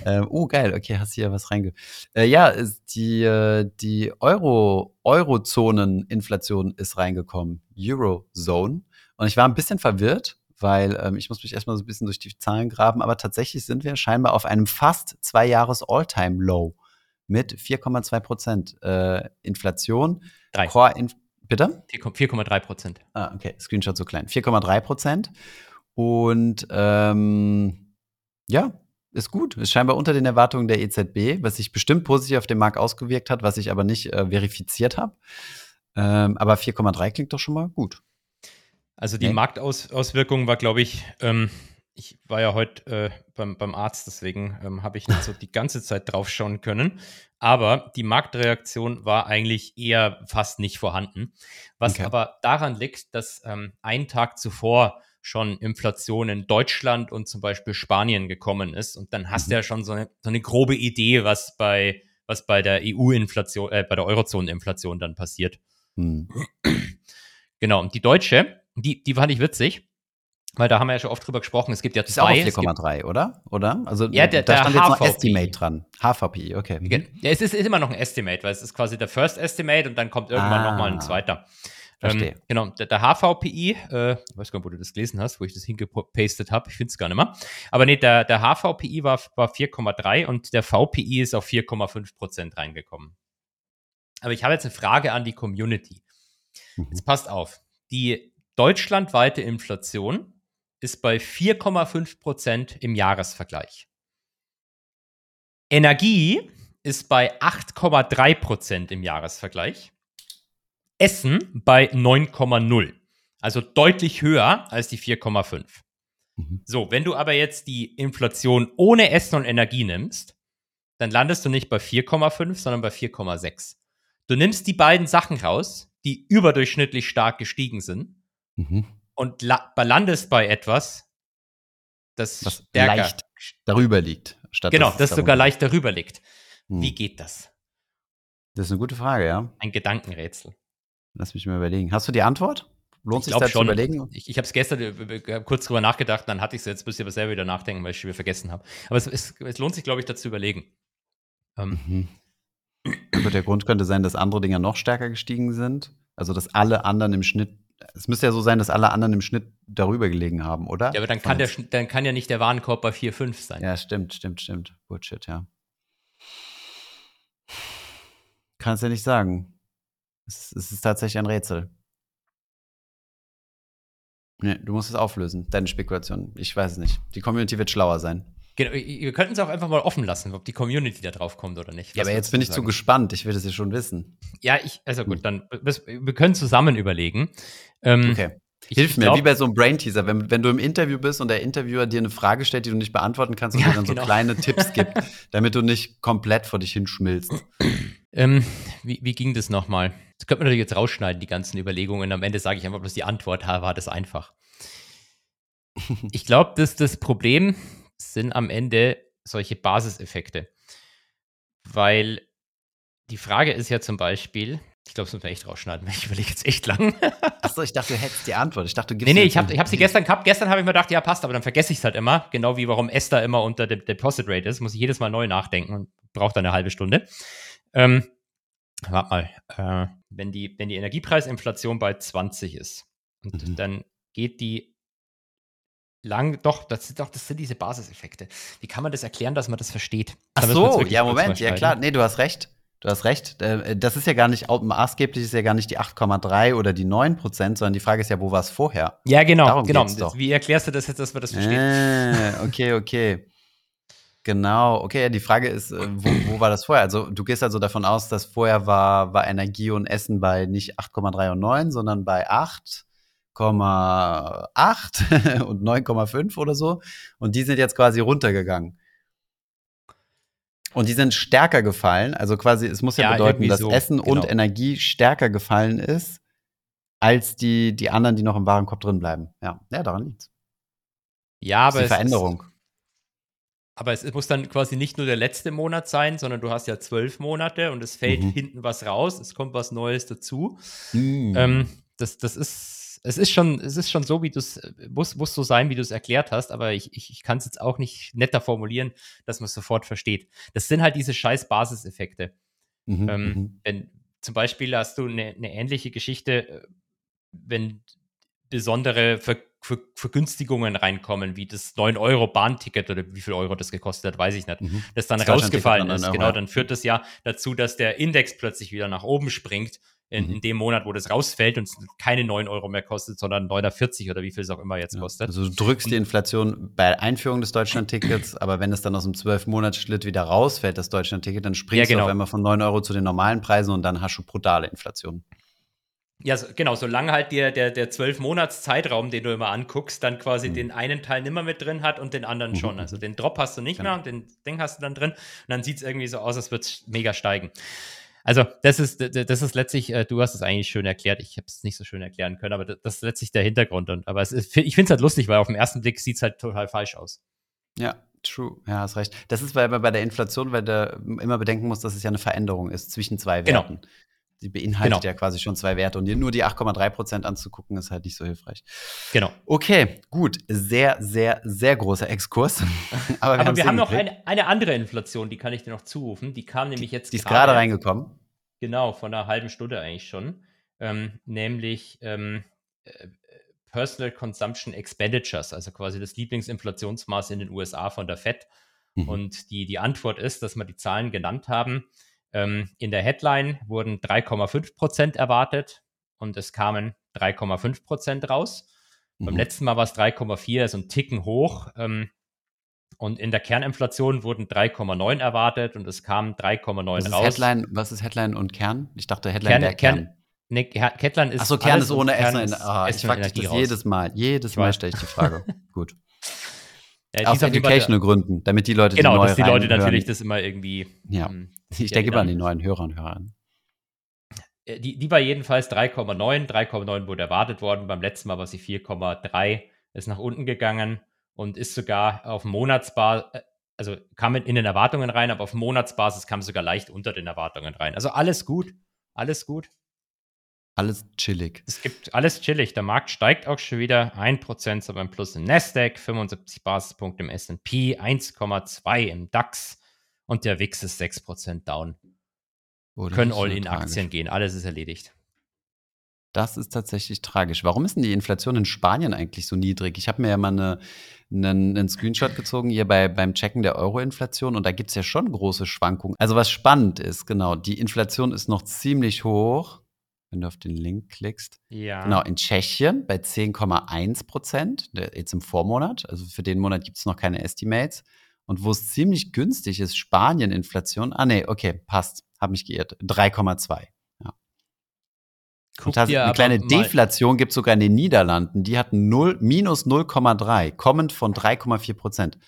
Ähm, oh, geil, okay, hast hier was reinge. Äh, ja, die, äh, die Euro, Eurozonen-Inflation ist reingekommen. Eurozone. Und ich war ein bisschen verwirrt, weil ähm, ich muss mich erstmal so ein bisschen durch die Zahlen graben, aber tatsächlich sind wir scheinbar auf einem fast zwei Jahres All-Time-Low mit 4,2 Prozent äh, Inflation. Drei. Core Inf Bitte? 4,3 Prozent. Ah, okay, Screenshot so klein. 4,3 Prozent. Und ähm, ja, ist gut. Ist scheinbar unter den Erwartungen der EZB, was sich bestimmt positiv auf den Markt ausgewirkt hat, was ich aber nicht äh, verifiziert habe. Ähm, aber 4,3 klingt doch schon mal gut. Also die Nee. Marktauswirkung war, glaube ich, ähm, ich war ja heute äh, beim, beim Arzt, deswegen ähm, habe ich nicht so die ganze Zeit drauf schauen können. Aber die Marktreaktion war eigentlich eher fast nicht vorhanden. Was Okay. aber daran liegt, dass ähm, einen Tag zuvor schon Inflation in Deutschland und zum Beispiel Spanien gekommen ist. Und dann hast Mhm. du ja schon so eine, so eine grobe Idee, was bei, was bei der EU-Inflation, äh, bei der Eurozoneninflation dann passiert. Hm. Genau, und die deutsche, die, die fand ich witzig, weil da haben wir ja schon oft drüber gesprochen. Es gibt ja Ist auch zwei. es gibt, 4,3, oder? Oder? Also Ja, der- da der stand jetzt noch. Estimate dran. HVPI, okay. Mhm. Ja, es ist, ist immer noch ein Estimate, weil es ist quasi der First Estimate und dann kommt irgendwann Ah, nochmal ein zweiter. verstehe. Ähm, genau, der, der HVPI, äh, ich weiß gar nicht, wo du das gelesen hast, wo ich das hingepastet habe, ich finde es gar nicht mehr. Aber nee, der, der HVPI war, war 4,3 und der VPI ist auf 4,5 Prozent reingekommen. Aber ich habe jetzt eine Frage an die Community. Mhm. Jetzt passt auf. Die deutschlandweite Inflation ist bei 4,5 Prozent im Jahresvergleich. Energie ist bei 8,3 Prozent im Jahresvergleich. Essen bei 9,0. Also deutlich höher als die 4,5. Mhm. So, wenn du aber jetzt die Inflation ohne Essen und Energie nimmst, dann landest du nicht bei 4,5, sondern bei 4,6. Du nimmst die beiden Sachen raus, die überdurchschnittlich stark gestiegen sind, Mhm. Und la landest bei etwas, das Was stärker. leicht darüber liegt. Statt genau, das sogar leicht darüber liegt. Hm. Wie geht das? Das ist eine gute Frage, ja. Ein Gedankenrätsel. Lass mich mal überlegen. Hast du die Antwort? Lohnt Ich sich glaub da zu schon. überlegen? Ich, ich habe es gestern äh, äh, kurz drüber nachgedacht, dann hatte ich es jetzt, müsst ihr aber selber wieder nachdenken, weil ich es schon wieder vergessen habe. Aber es, es, es lohnt sich, glaube ich, dazu überlegen. Ähm, Mhm. Der Grund könnte sein, dass andere Dinge noch stärker gestiegen sind. Also, dass alle anderen im Schnitt es müsste ja so sein, dass alle anderen im Schnitt darüber gelegen haben, oder? Ja, aber dann kann, der, dann kann ja nicht der Warenkorb bei 4,5 sein. Ja, stimmt, stimmt, stimmt. Bullshit, ja. Kannst ja nicht sagen. Es, es ist tatsächlich ein Rätsel. Nee, du musst es auflösen, deine Spekulation. Ich weiß es nicht. Die Community wird schlauer sein. Genau, wir könnten es auch einfach mal offen lassen, ob die Community da drauf kommt oder nicht. Ja, aber jetzt bin ich zu gespannt. Ich will das ja schon wissen. Ja, ich, also gut, dann, bis- wir können zusammen überlegen. Ähm, Okay. ich Hilf mir, glaub- wie bei so einem Brain-Teaser. Wenn, wenn du im Interview bist und der Interviewer dir eine Frage stellt, die du nicht beantworten kannst und Ja, dir dann genau. so kleine Tipps gibt, damit du nicht komplett vor dich hinschmilzt. Ähm, wie, wie ging das nochmal? Das könnte man natürlich jetzt rausschneiden, die ganzen Überlegungen. Am Ende sage ich einfach bloß die Antwort, war das einfach. Ich glaube, dass das Problem sind am Ende solche Basiseffekte. Weil die Frage ist ja zum Beispiel, ich glaube, das müssen wir echt rausschneiden, weil ich überlege jetzt echt lang. Achso, ich dachte, du hättest die Antwort. Ich dachte, du gibst Nee, nee, ich habe hab sie gestern gehabt. Gestern habe ich mir gedacht, ja, passt, aber dann vergesse ich es halt immer. Genau wie warum Esther immer unter dem Deposit Rate ist. Muss ich jedes Mal neu nachdenken und braucht dann eine halbe Stunde. Ähm, warte mal. Äh, wenn, die, wenn die Energiepreisinflation bei 20 ist und Mhm. dann geht die lang, doch das, sind doch, das sind diese Basiseffekte. Wie kann man das erklären, dass man das versteht? Ach Da so, ja, Moment, ja klar. Nee, du hast recht. Du hast recht. Äh, Das ist ja gar nicht, maßgeblich ist ja gar nicht die 8,3 oder die 9 Prozent, sondern die Frage ist ja, wo war es vorher? Ja, genau, Darum genau. doch. Wie erklärst du das jetzt, dass wir das verstehen? Äh, okay, okay. Genau, okay, die Frage ist, äh, wo, wo war das vorher? Also du gehst also davon aus, dass vorher war, war Energie und Essen bei nicht 8,3 und 9, sondern bei 8,8 und 9,5 oder so. Und die sind jetzt quasi runtergegangen. Und die sind stärker gefallen. Also quasi, es muss ja, Ja, bedeuten, dass so, Essen und genau. Energie stärker gefallen ist, als die, die anderen, die noch im Warenkorb drin bleiben. Ja, ja daran liegt's. Ja, aber die es Veränderung. Ist, aber es muss dann quasi nicht nur der letzte Monat sein, sondern du hast ja zwölf Monate und es fällt Mhm. hinten was raus, es kommt was Neues dazu. Mm. Ähm, das, das ist, es ist schon, es ist schon so, wie du es, muss, muss so sein, wie du es erklärt hast, aber ich, ich, ich kann es jetzt auch nicht netter formulieren, dass man es sofort versteht. Das sind halt diese scheiß Basiseffekte. Mhm, Ähm, mhm. wenn zum Beispiel hast du eine, eine ähnliche Geschichte, äh, wenn besondere Ver, Ver, Vergünstigungen reinkommen, wie das 9-Euro-Bahnticket oder wie viel Euro das gekostet hat, weiß ich nicht, Mhm. das dann Das rausgefallen ist. 9 Euro, Genau, dann führt das ja dazu, dass der Index plötzlich wieder nach oben springt. In, Mhm. in dem Monat, wo das rausfällt und es keine 9 Euro mehr kostet, sondern 9,40 oder wie viel es auch immer jetzt kostet. Also du drückst die Inflation bei Einführung des Deutschlandtickets, aber wenn es dann aus dem 12-Monats-Schlitt wieder rausfällt, das Deutschlandticket, dann springst Ja, genau. du auf einmal von 9 Euro zu den normalen Preisen und dann hast du brutale Inflation. Ja, so, genau, solange halt der, der, der 12-Monats-Zeitraum, den du immer anguckst, dann quasi Mhm. den einen Teil nimmer mit drin hat und den anderen Mhm, schon. mhm. Also den Drop hast du nicht Genau. mehr und den Ding hast du dann drin. Und dann sieht es irgendwie so aus, als würde es mega steigen. Also, das ist, das ist letztlich, äh, du hast es eigentlich schön erklärt. Ich habe es nicht so schön erklären können, aber das, ist letztlich der Hintergrund. Und, aber es ist, ich finde es halt lustig, weil auf den ersten Blick sieht es halt total falsch aus. Ja, true. Ja, hast recht. Das ist bei, bei der Inflation, weil du immer bedenken musst, dass es ja eine Veränderung ist zwischen zwei Genau. Die beinhaltet Genau. ja quasi schon zwei Werte und dir nur die 8,3 Prozent anzugucken, ist halt nicht so hilfreich. Genau. Okay, gut. Sehr, sehr, sehr großer Exkurs. aber wir, Aber haben's wir haben noch eine, eine andere Inflation, die kann ich dir noch zurufen. Die kam nämlich jetzt Die ist gerade reingekommen. Genau, von einer halben Stunde eigentlich schon. Ähm, nämlich ähm, äh, Personal Consumption Expenditures, also quasi das Lieblingsinflationsmaß in den USA von der Fed. Mhm. Und die, die Antwort ist, dass wir die Zahlen genannt haben. Ähm, in der Headline wurden 3,5 Prozent erwartet und es kamen 3,5 Prozent raus. Beim Mhm. letzten Mal war es 3,4, also ein Ticken hoch. Ähm, und in der Kerninflation wurden 3,9 erwartet und es kamen 3,9 was ist raus. Headline, was ist Headline und Kern? Ich dachte Headline Kern- der Kern. Kern- Nee, Ke- Kettland ist. Achso, Kern ist ohne Essen. ist Ah, ich frage dich das raus. jedes Mal. Jedes Mal stelle ich die Frage. Gut. Ja, Aus Nummer- educational Gründen, damit die Leute, Genau, die neu dass die Leute natürlich das immer irgendwie. Ja. ähm, Ich ja, denke immer an die neuen Hörer und Hörerinnen. Äh, Die, die war jedenfalls 3,9. 3,9 wurde erwartet worden. Beim letzten Mal war sie 4,3. Ist nach unten gegangen und ist sogar auf Monatsbasis, also kam in in den Erwartungen rein, aber auf Monatsbasis kam sogar leicht unter den Erwartungen rein. Also alles gut. Alles gut. Alles chillig. Es gibt alles chillig. Der Markt steigt auch schon wieder. 1% so beim Plus im Nasdaq, 75 Basispunkte im S&P, 1,2 im DAX und der WIX ist 6% down. Oh, Können all in tragisch. Aktien gehen. Alles ist erledigt. Das ist tatsächlich tragisch. Warum ist denn die Inflation in Spanien eigentlich so niedrig? Ich habe mir ja mal eine, einen, einen Screenshot gezogen hier bei, beim Checken der Euro-Inflation und da gibt es ja schon große Schwankungen. Also was spannend ist, genau, die Inflation ist noch ziemlich hoch, wenn du auf den Link klickst. Ja. Genau, in Tschechien bei 10,1 Prozent, jetzt im Vormonat. Also für den Monat gibt es noch keine Estimates. Und wo es ziemlich günstig ist, Spanien Inflation. Ah, nee, okay, passt. Habe mich geirrt. 3,2. Ja. Und das, eine kleine Deflation gibt es sogar in den Niederlanden. Die hatten 0, minus 0,3, kommend von 3,4 Prozent.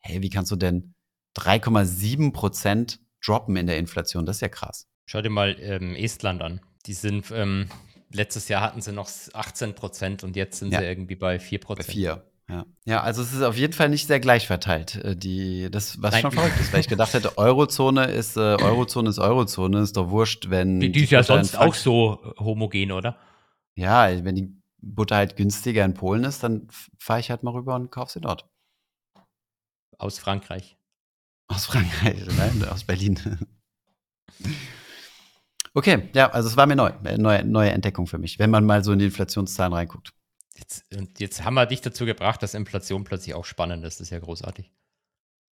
Hey, wie kannst du denn 3,7 Prozent droppen in der Inflation? Das ist ja krass. Schau dir mal ähm, Estland an. Die sind, ähm, letztes Jahr hatten sie noch 18 Prozent und jetzt sind ja. sie irgendwie bei 4 Prozent. Bei 4. Ja. ja, also es ist auf jeden Fall nicht sehr gleich verteilt. äh, Die, das, was Nein. schon verrückt ist, weil ich gedacht hätte, Eurozone ist äh, Eurozone ist Eurozone, ist doch wurscht, wenn Die, die ist ja sonst Frank- auch so äh, homogen, oder? Ja, wenn die Butter halt günstiger in Polen ist, dann fahre ich halt mal rüber und kaufe sie dort. Aus Frankreich. Aus Frankreich, nein, aus Berlin. Okay, ja, also es war mir neu, äh, neue, neue Entdeckung für mich, wenn man mal so in die Inflationszahlen reinguckt. Jetzt, und jetzt haben wir dich dazu gebracht, dass Inflation plötzlich auch spannend ist. Das ist ja großartig.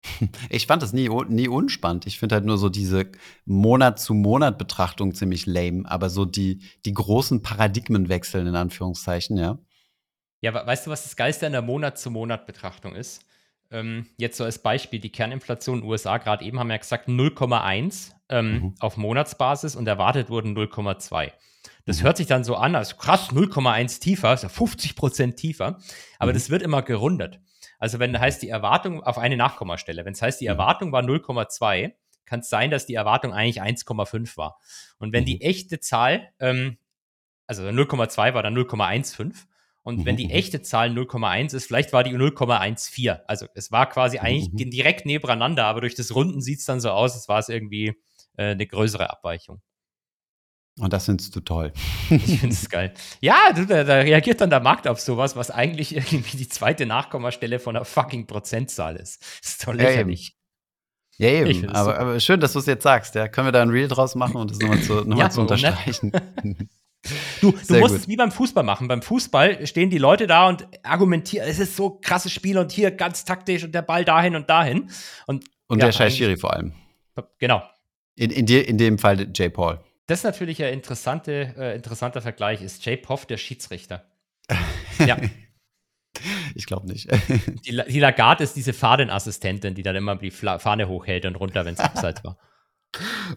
Ich fand das nie, nie unspannend. Ich finde halt nur so diese Monat-zu-Monat-Betrachtung ziemlich lame, aber so die, die großen Paradigmenwechseln in Anführungszeichen, ja. Ja, weißt du, was das Geilste an der Monat-zu-Monat-Betrachtung ist? Ähm, jetzt so als Beispiel, die Kerninflation in den USA gerade eben haben wir ja gesagt 0,1 ähm, Mhm. auf Monatsbasis und erwartet wurden 0,2. Das Mhm. hört sich dann so an, als krass, 0,1 tiefer, ist ja 50 Prozent tiefer, aber Mhm. das wird immer gerundet. Also wenn heißt die Erwartung auf eine Nachkommastelle, wenn es heißt, die Mhm. Erwartung war 0,2, kann es sein, dass die Erwartung eigentlich 1,5 war. Und wenn Mhm. die echte Zahl, ähm, also 0,2 war dann 0,15 und wenn Mhm, die mhm. echte Zahl 0,1 ist, vielleicht war die 0,14. Also es war quasi eigentlich mhm. direkt nebeneinander, aber durch das Runden sieht es dann so aus, als war es irgendwie äh, eine größere Abweichung. Und das findest du toll. Ich finde es geil. Ja, du, da, da reagiert dann der Markt auf sowas, was eigentlich irgendwie die zweite Nachkommastelle von einer fucking Prozentzahl ist. Das ist doch Ja, eben. lächerlich. Ja, eben. find das Aber, aber schön, dass du es jetzt sagst. Ja, können wir da ein Reel draus machen und das nochmal zu, noch Ja, zu warum nicht? Du, du Sehr musst gut. es wie beim Fußball machen. Beim Fußball stehen die Leute da und argumentieren, es ist so ein krasses Spiel und hier ganz taktisch und der Ball dahin und dahin. Und, Und Ja, der scheiß eigentlich- Schiri vor allem. genau. In, in, dir, in dem Fall J. Paul. Das ist natürlich ein interessante, äh, interessanter Vergleich. Ist Jay Poff der Schiedsrichter? ja, Ich glaube nicht. die, die Lagarde ist diese Fadenassistentin, die dann immer die Fla Fahne hochhält und runter, wenn es abseits war.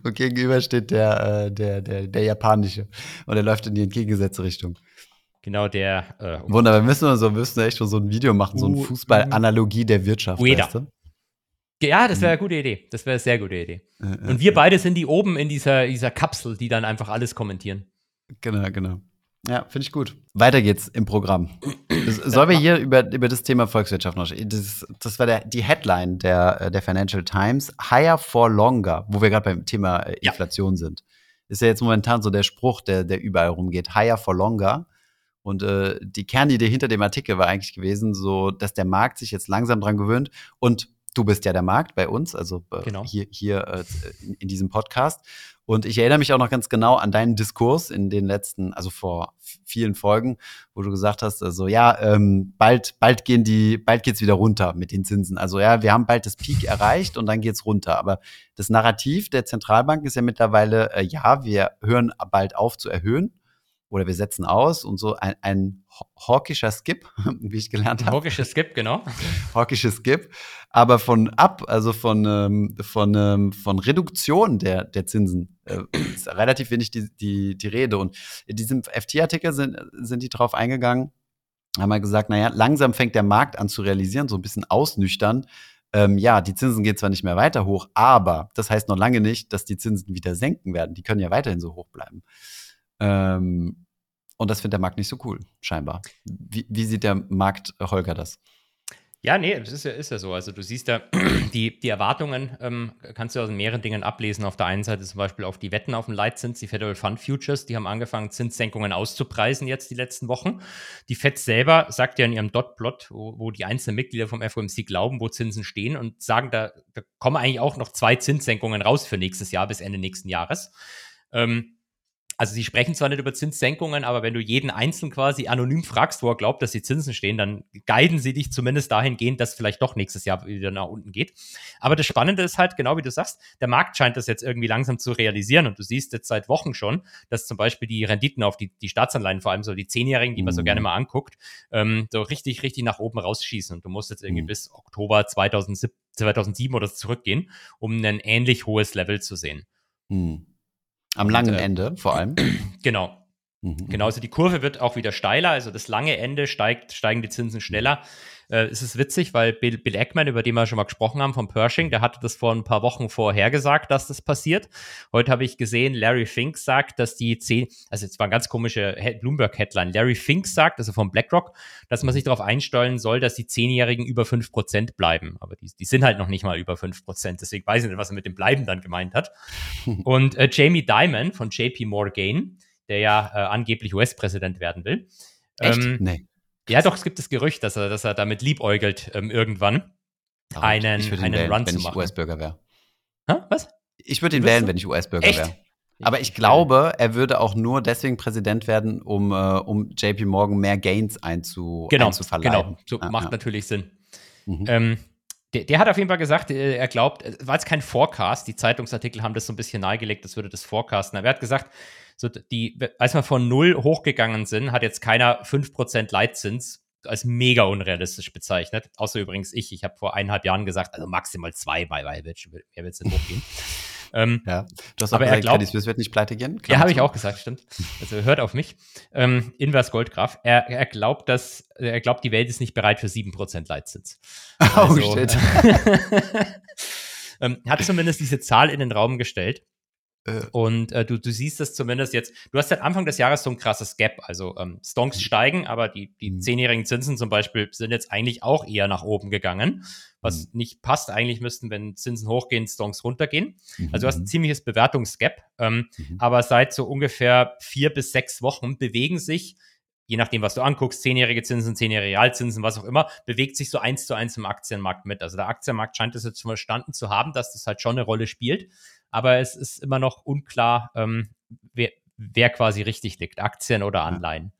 Und gegenüber steht der, äh, der, der, der japanische. Und er läuft in die entgegengesetzte Richtung. Genau der. Äh, Wunderbar, wir müssen, so, wir müssen echt so ein Video machen, so eine Fußball-Analogie der Wirtschaft. Ueda. Weißt du? Ja, das wäre eine gute Idee. Das wäre eine sehr gute Idee. Äh, äh, Und wir beide sind die oben in dieser, dieser Kapsel, die dann einfach alles kommentieren. Genau, genau. Ja, finde ich gut. Weiter geht's im Programm. Sollen wir hier über, über das Thema Volkswirtschaft noch das, das war der, die Headline der, äh, der Financial Times. Higher for longer, wo wir gerade beim Thema äh, Ja. Inflation sind. Ist ja jetzt momentan so der Spruch, der, der überall rumgeht. Higher for longer. Und äh, die Kernidee hinter dem Artikel war eigentlich gewesen, so, dass der Markt sich jetzt langsam dran gewöhnt. Und du bist ja der Markt bei uns, also äh, Genau. hier, hier äh, in, in diesem Podcast. Und ich erinnere mich auch noch ganz genau an deinen Diskurs in den letzten, also vor vielen Folgen, wo du gesagt hast, also ja, ähm, bald, bald gehen die, bald geht's wieder runter mit den Zinsen. Also ja, wir haben bald das Peak erreicht und dann geht's runter. Aber das Narrativ der Zentralbank ist ja mittlerweile, äh, ja, wir hören bald auf zu erhöhen oder wir setzen aus und so ein, ein haw- hawkischer Skip, wie ich gelernt habe Hawkisches Skip, genau. hawkisches Skip, aber von ab, also von, ähm, von, ähm, von Reduktion der, der Zinsen äh, ist relativ wenig die, die, die Rede. Und in diesem FT-Artikel sind, sind die drauf eingegangen, haben mal gesagt, naja, langsam fängt der Markt an zu realisieren, so ein bisschen ausnüchtern. Ähm, ja, die Zinsen gehen zwar nicht mehr weiter hoch, aber das heißt noch lange nicht, dass die Zinsen wieder senken werden. Die können ja weiterhin so hoch bleiben. Ähm, und das findet der Markt nicht so cool, scheinbar. Wie, wie sieht der Markt, äh, Holger, das? Ja, nee, das ist ja, ist ja so. Also du siehst ja, die, die Erwartungen ähm, kannst du aus mehreren Dingen ablesen. Auf der einen Seite zum Beispiel auf die Wetten auf den Leitzins, die Federal Fund Futures, die haben angefangen, Zinssenkungen auszupreisen jetzt die letzten Wochen. Die Fed selber sagt ja in ihrem Dotplot, wo, wo die einzelnen Mitglieder vom FOMC glauben, wo Zinsen stehen und sagen, da, da kommen eigentlich auch noch zwei Zinssenkungen raus für nächstes Jahr bis Ende nächsten Jahres. Ähm, also sie sprechen zwar nicht über Zinssenkungen, aber wenn du jeden Einzelnen quasi anonym fragst, wo er glaubt, dass die Zinsen stehen, dann guiden sie dich zumindest dahingehend, dass vielleicht doch nächstes Jahr wieder nach unten geht. Aber das Spannende ist halt, genau wie du sagst, der Markt scheint das jetzt irgendwie langsam zu realisieren und du siehst jetzt seit Wochen schon, dass zum Beispiel die Renditen auf die, die Staatsanleihen, vor allem so die Zehnjährigen, die man so gerne mal anguckt, ähm, so richtig, richtig nach oben rausschießen und du musst jetzt irgendwie mhm. bis Oktober 2007, 2007 oder so zurückgehen, um ein ähnlich hohes Level zu sehen. Mhm. Am langen und, äh, Ende vor allem. Genau. Mhm. Genau, also die Kurve wird auch wieder steiler, also das lange Ende steigt, steigen die Zinsen schneller. Äh, es ist witzig, weil Bill, Bill Eckman, über den wir schon mal gesprochen haben, von Pershing, der hatte das vor ein paar Wochen vorhergesagt, dass das passiert. Heute habe ich gesehen, Larry Fink sagt, dass die 10, also jetzt war eine ganz komische Bloomberg-Headline. Larry Fink sagt, also von BlackRock, dass man sich darauf einstellen soll, dass die Zehnjährigen über 5% bleiben. Aber die, die sind halt noch nicht mal über 5%. Deswegen weiß ich nicht, was er mit dem Bleiben dann gemeint hat. Und äh, Jamie Dimon von JP Morgan, der ja äh, angeblich US-Präsident werden will. Echt? Ähm, nee. Ja, doch, es gibt das Gerücht, dass er, dass er damit liebäugelt, ähm, irgendwann Darum, einen, einen wählen, Run wenn zu machen. ich US-Bürger wäre. Was? Ich würde ihn wählen, du? wenn ich US-Bürger wäre. Aber ich glaube, er würde auch nur deswegen Präsident werden, um, äh, um JP Morgan mehr Gains einzu, genau, einzuverleihen. Genau, so, ah, macht ja. natürlich Sinn. Mhm. Ähm, der, der, hat auf jeden Fall gesagt, äh, er glaubt, es war jetzt kein Forecast, die Zeitungsartikel haben das so ein bisschen nahegelegt, das würde das forecasten. Aber er hat gesagt, so die, als wir von null hochgegangen sind, hat jetzt keiner 5% Leitzins als mega unrealistisch bezeichnet. Außer übrigens ich. Ich habe vor eineinhalb Jahren gesagt, also maximal zwei, weil wer wird es denn hochgehen? ähm, ja, du hast aber gesagt, er glaubt, Credit Suisse wird nicht pleite gehen. Klar ja, habe ich auch gesagt, stimmt. Also hört auf mich. Ähm, Invers Goldgraf. Er, er glaubt, dass er glaubt, die Welt ist nicht bereit für 7% Leitzins. Oh, also, oh, shit. ähm, hat zumindest diese Zahl in den Raum gestellt. Äh. Und äh, du, du siehst das zumindest jetzt, du hast seit Anfang des Jahres so ein krasses Gap. Also ähm, Stonks mhm. steigen, aber die, die mhm. zehnjährigen Zinsen zum Beispiel sind jetzt eigentlich auch eher nach oben gegangen, was mhm. nicht passt. Eigentlich müssten, wenn Zinsen hochgehen, Stonks runtergehen. Mhm. Also du hast ein ziemliches Bewertungsgap. Ähm, mhm. Aber seit so ungefähr vier bis sechs Wochen bewegen sich je nachdem, was du anguckst, zehnjährige Zinsen, zehnjährige Realzinsen, was auch immer, bewegt sich so eins zu eins im Aktienmarkt mit. Also der Aktienmarkt scheint es jetzt verstanden zu haben, dass das halt schon eine Rolle spielt aber es ist immer noch unklar, ähm, wer, wer, quasi richtig liegt, Aktien oder Anleihen.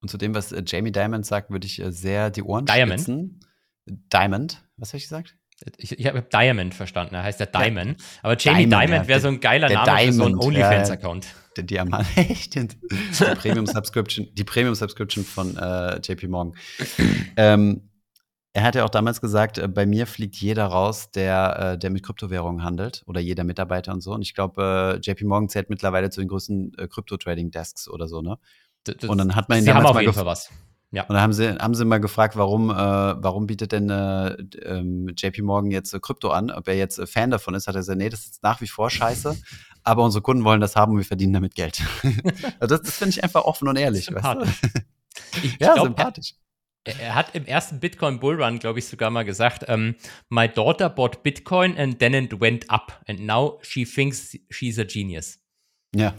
Und zu dem, was äh, Jamie Diamond sagt, würde ich äh, sehr die Ohren Diamond. spitzen. Diamond, was habe ich gesagt? Ich, ich habe Diamond verstanden, er heißt der Diamond. Ja. Aber Jamie Diamond, Diamond wäre so ein geiler Name Diamond, für so einen OnlyFans-Account. Der Diamant, echt? Die Premium-Subscription, Premium-Subscription von äh, JP Morgan. ähm, er hat ja auch damals gesagt, äh, bei mir fliegt jeder raus, der, äh, der mit Kryptowährungen handelt oder jeder Mitarbeiter und so. Und ich glaube, äh, JP Morgan zählt mittlerweile zu den größten äh, Krypto-Trading-Desks oder so, ne? Das, und dann hat man ihn Sie damals haben auf jeden Fall was. Ja. Und dann haben sie, haben sie mal gefragt, warum, äh, warum bietet denn äh, ähm, JP Morgan jetzt äh, Krypto an? Ob er jetzt äh, Fan davon ist, hat er gesagt, nee, das ist nach wie vor scheiße, aber unsere Kunden wollen das haben und wir verdienen damit Geld. also das, das finde ich einfach offen und ehrlich. Weißt du? Ich, ja, glaub, sympathisch er hat im ersten Bitcoin Bullrun, glaube ich, sogar mal gesagt, ähm, my daughter bought Bitcoin and then it went up and now she thinks she's a genius. Ja.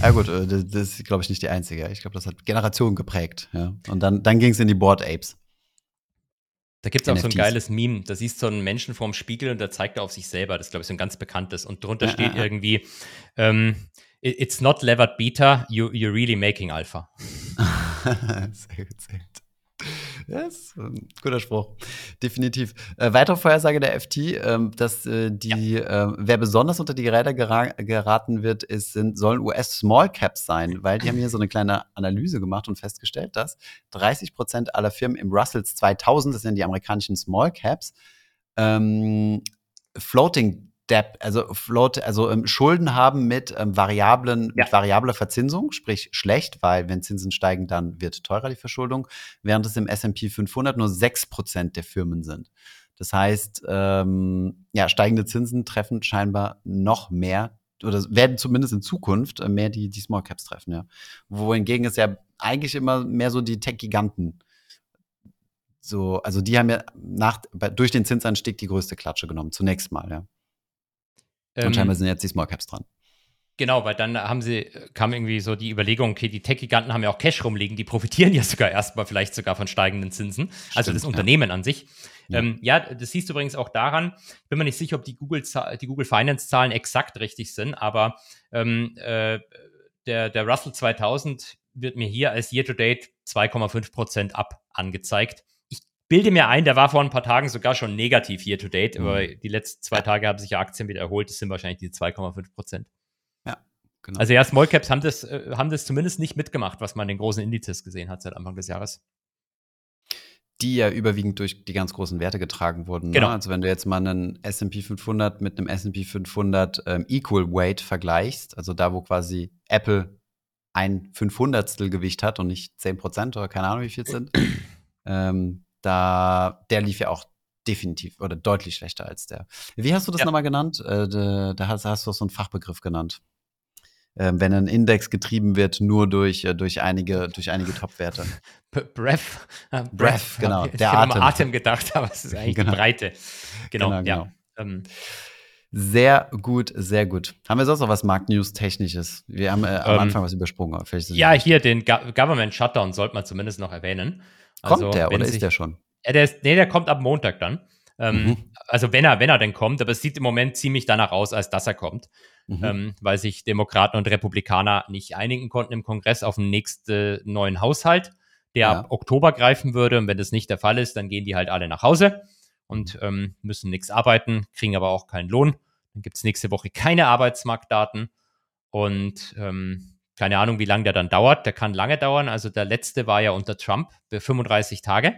Ja gut, äh, das ist, glaube ich, nicht die einzige. Ich glaube, das hat Generationen geprägt. Ja. Und dann, dann ging es in die Board Apes. Da gibt es auch so ein geiles Meme. Da siehst du so einen Menschen vorm Spiegel und da zeigt er auf sich selber. Das ist, glaube ich, so ein ganz bekanntes. Und drunter ja, steht ja, irgendwie, ähm, it's not levered beta, you, you're really making alpha. sehr gut, sehr gut. Yes, guter Spruch. Definitiv. Äh, weitere Vorhersage der FT, äh, dass äh, die, ja. äh, wer besonders unter die Räder gera geraten wird, ist, sind, sollen US Small Caps sein, weil die haben hier so eine kleine Analyse gemacht und festgestellt, dass 30 Prozent aller Firmen im Russells 2000, das sind die amerikanischen Small Caps, ähm, Floating Debt, also Float, also ähm, Schulden haben mit ähm, variablen, ja. mit variabler Verzinsung, sprich schlecht, weil wenn Zinsen steigen, dann wird teurer die Verschuldung, während es im S&P 500 nur 6% der Firmen sind. Das heißt, ähm, ja, steigende Zinsen treffen scheinbar noch mehr oder werden zumindest in Zukunft äh, mehr die, die Small Caps treffen, ja. Wohingegen es ja eigentlich immer mehr so die Tech-Giganten so, also die haben ja nach, durch den Zinsanstieg die größte Klatsche genommen, zunächst mal, ja. Und ähm, scheinbar sind jetzt die Small Caps dran. Genau, weil dann haben sie, kam irgendwie so die Überlegung, okay, die Tech-Giganten haben ja auch Cash rumliegen, die profitieren ja sogar erstmal vielleicht sogar von steigenden Zinsen. Also Stimmt, also das Unternehmen ja. an sich. Ja. Ähm, ja. das siehst du übrigens auch daran, bin mir nicht sicher, ob die Google, die Google Finance-Zahlen exakt richtig sind, aber ähm, äh, der, der Russell 2000 wird mir hier als Year-to-Date 2,5% ab angezeigt. Bilde mir ein, der war vor ein paar Tagen sogar schon negativ Year-to-Date, mhm. aber die letzten zwei Tage haben sich ja Aktien wieder erholt. Das sind wahrscheinlich die 2,5%. Ja, genau. Also ja, Small Caps haben das, äh, haben das zumindest nicht mitgemacht, was man in den großen Indizes gesehen hat seit Anfang des Jahres die ja überwiegend durch die ganz großen Werte getragen wurden. Ne? Genau. Ne? Also wenn du jetzt mal einen S&P 500 mit einem S&P 500 ähm, Equal Weight vergleichst, also da, wo quasi Apple ein Fünfhundertstel Gewicht hat und nicht 10 Prozent oder keine Ahnung, wie viel es sind, ähm, da, der lief ja auch definitiv oder deutlich schlechter als der. Wie hast du das ja. nochmal genannt? Äh, da, da hast, hast, du so einen Fachbegriff genannt. Ähm, wenn ein Index getrieben wird nur durch, äh, durch einige, durch einige Top-Werte. Breath. Äh, Breath, genau. Ich habe Atem. Atem gedacht, aber es ist eigentlich genau. die Breite. Genau, genau ja. Genau. Ähm. Sehr gut, sehr gut. Haben wir sonst noch was Markt-News-Technisches? Wir haben äh, am ähm, Anfang was übersprungen. ja, hier den Go Government Shutdown sollte man zumindest noch erwähnen. Also, kommt der oder sich, ist der schon? Äh, der ist, nee, der kommt ab Montag dann. Ähm, mhm. Also wenn er, wenn er denn kommt, aber es sieht im Moment ziemlich danach aus, als dass er kommt mhm. ähm, weil sich Demokraten und Republikaner nicht einigen konnten im Kongress auf den nächsten neuen Haushalt, der ja. ab Oktober greifen würde. Und wenn das nicht der Fall ist, dann gehen die halt alle nach Hause und ähm, müssen nichts arbeiten, kriegen aber auch keinen Lohn. Dann gibt es nächste Woche keine Arbeitsmarktdaten und ähm, keine Ahnung, wie lange der dann dauert. Der kann lange dauern. Also der letzte war ja unter Trump für 35 Tage.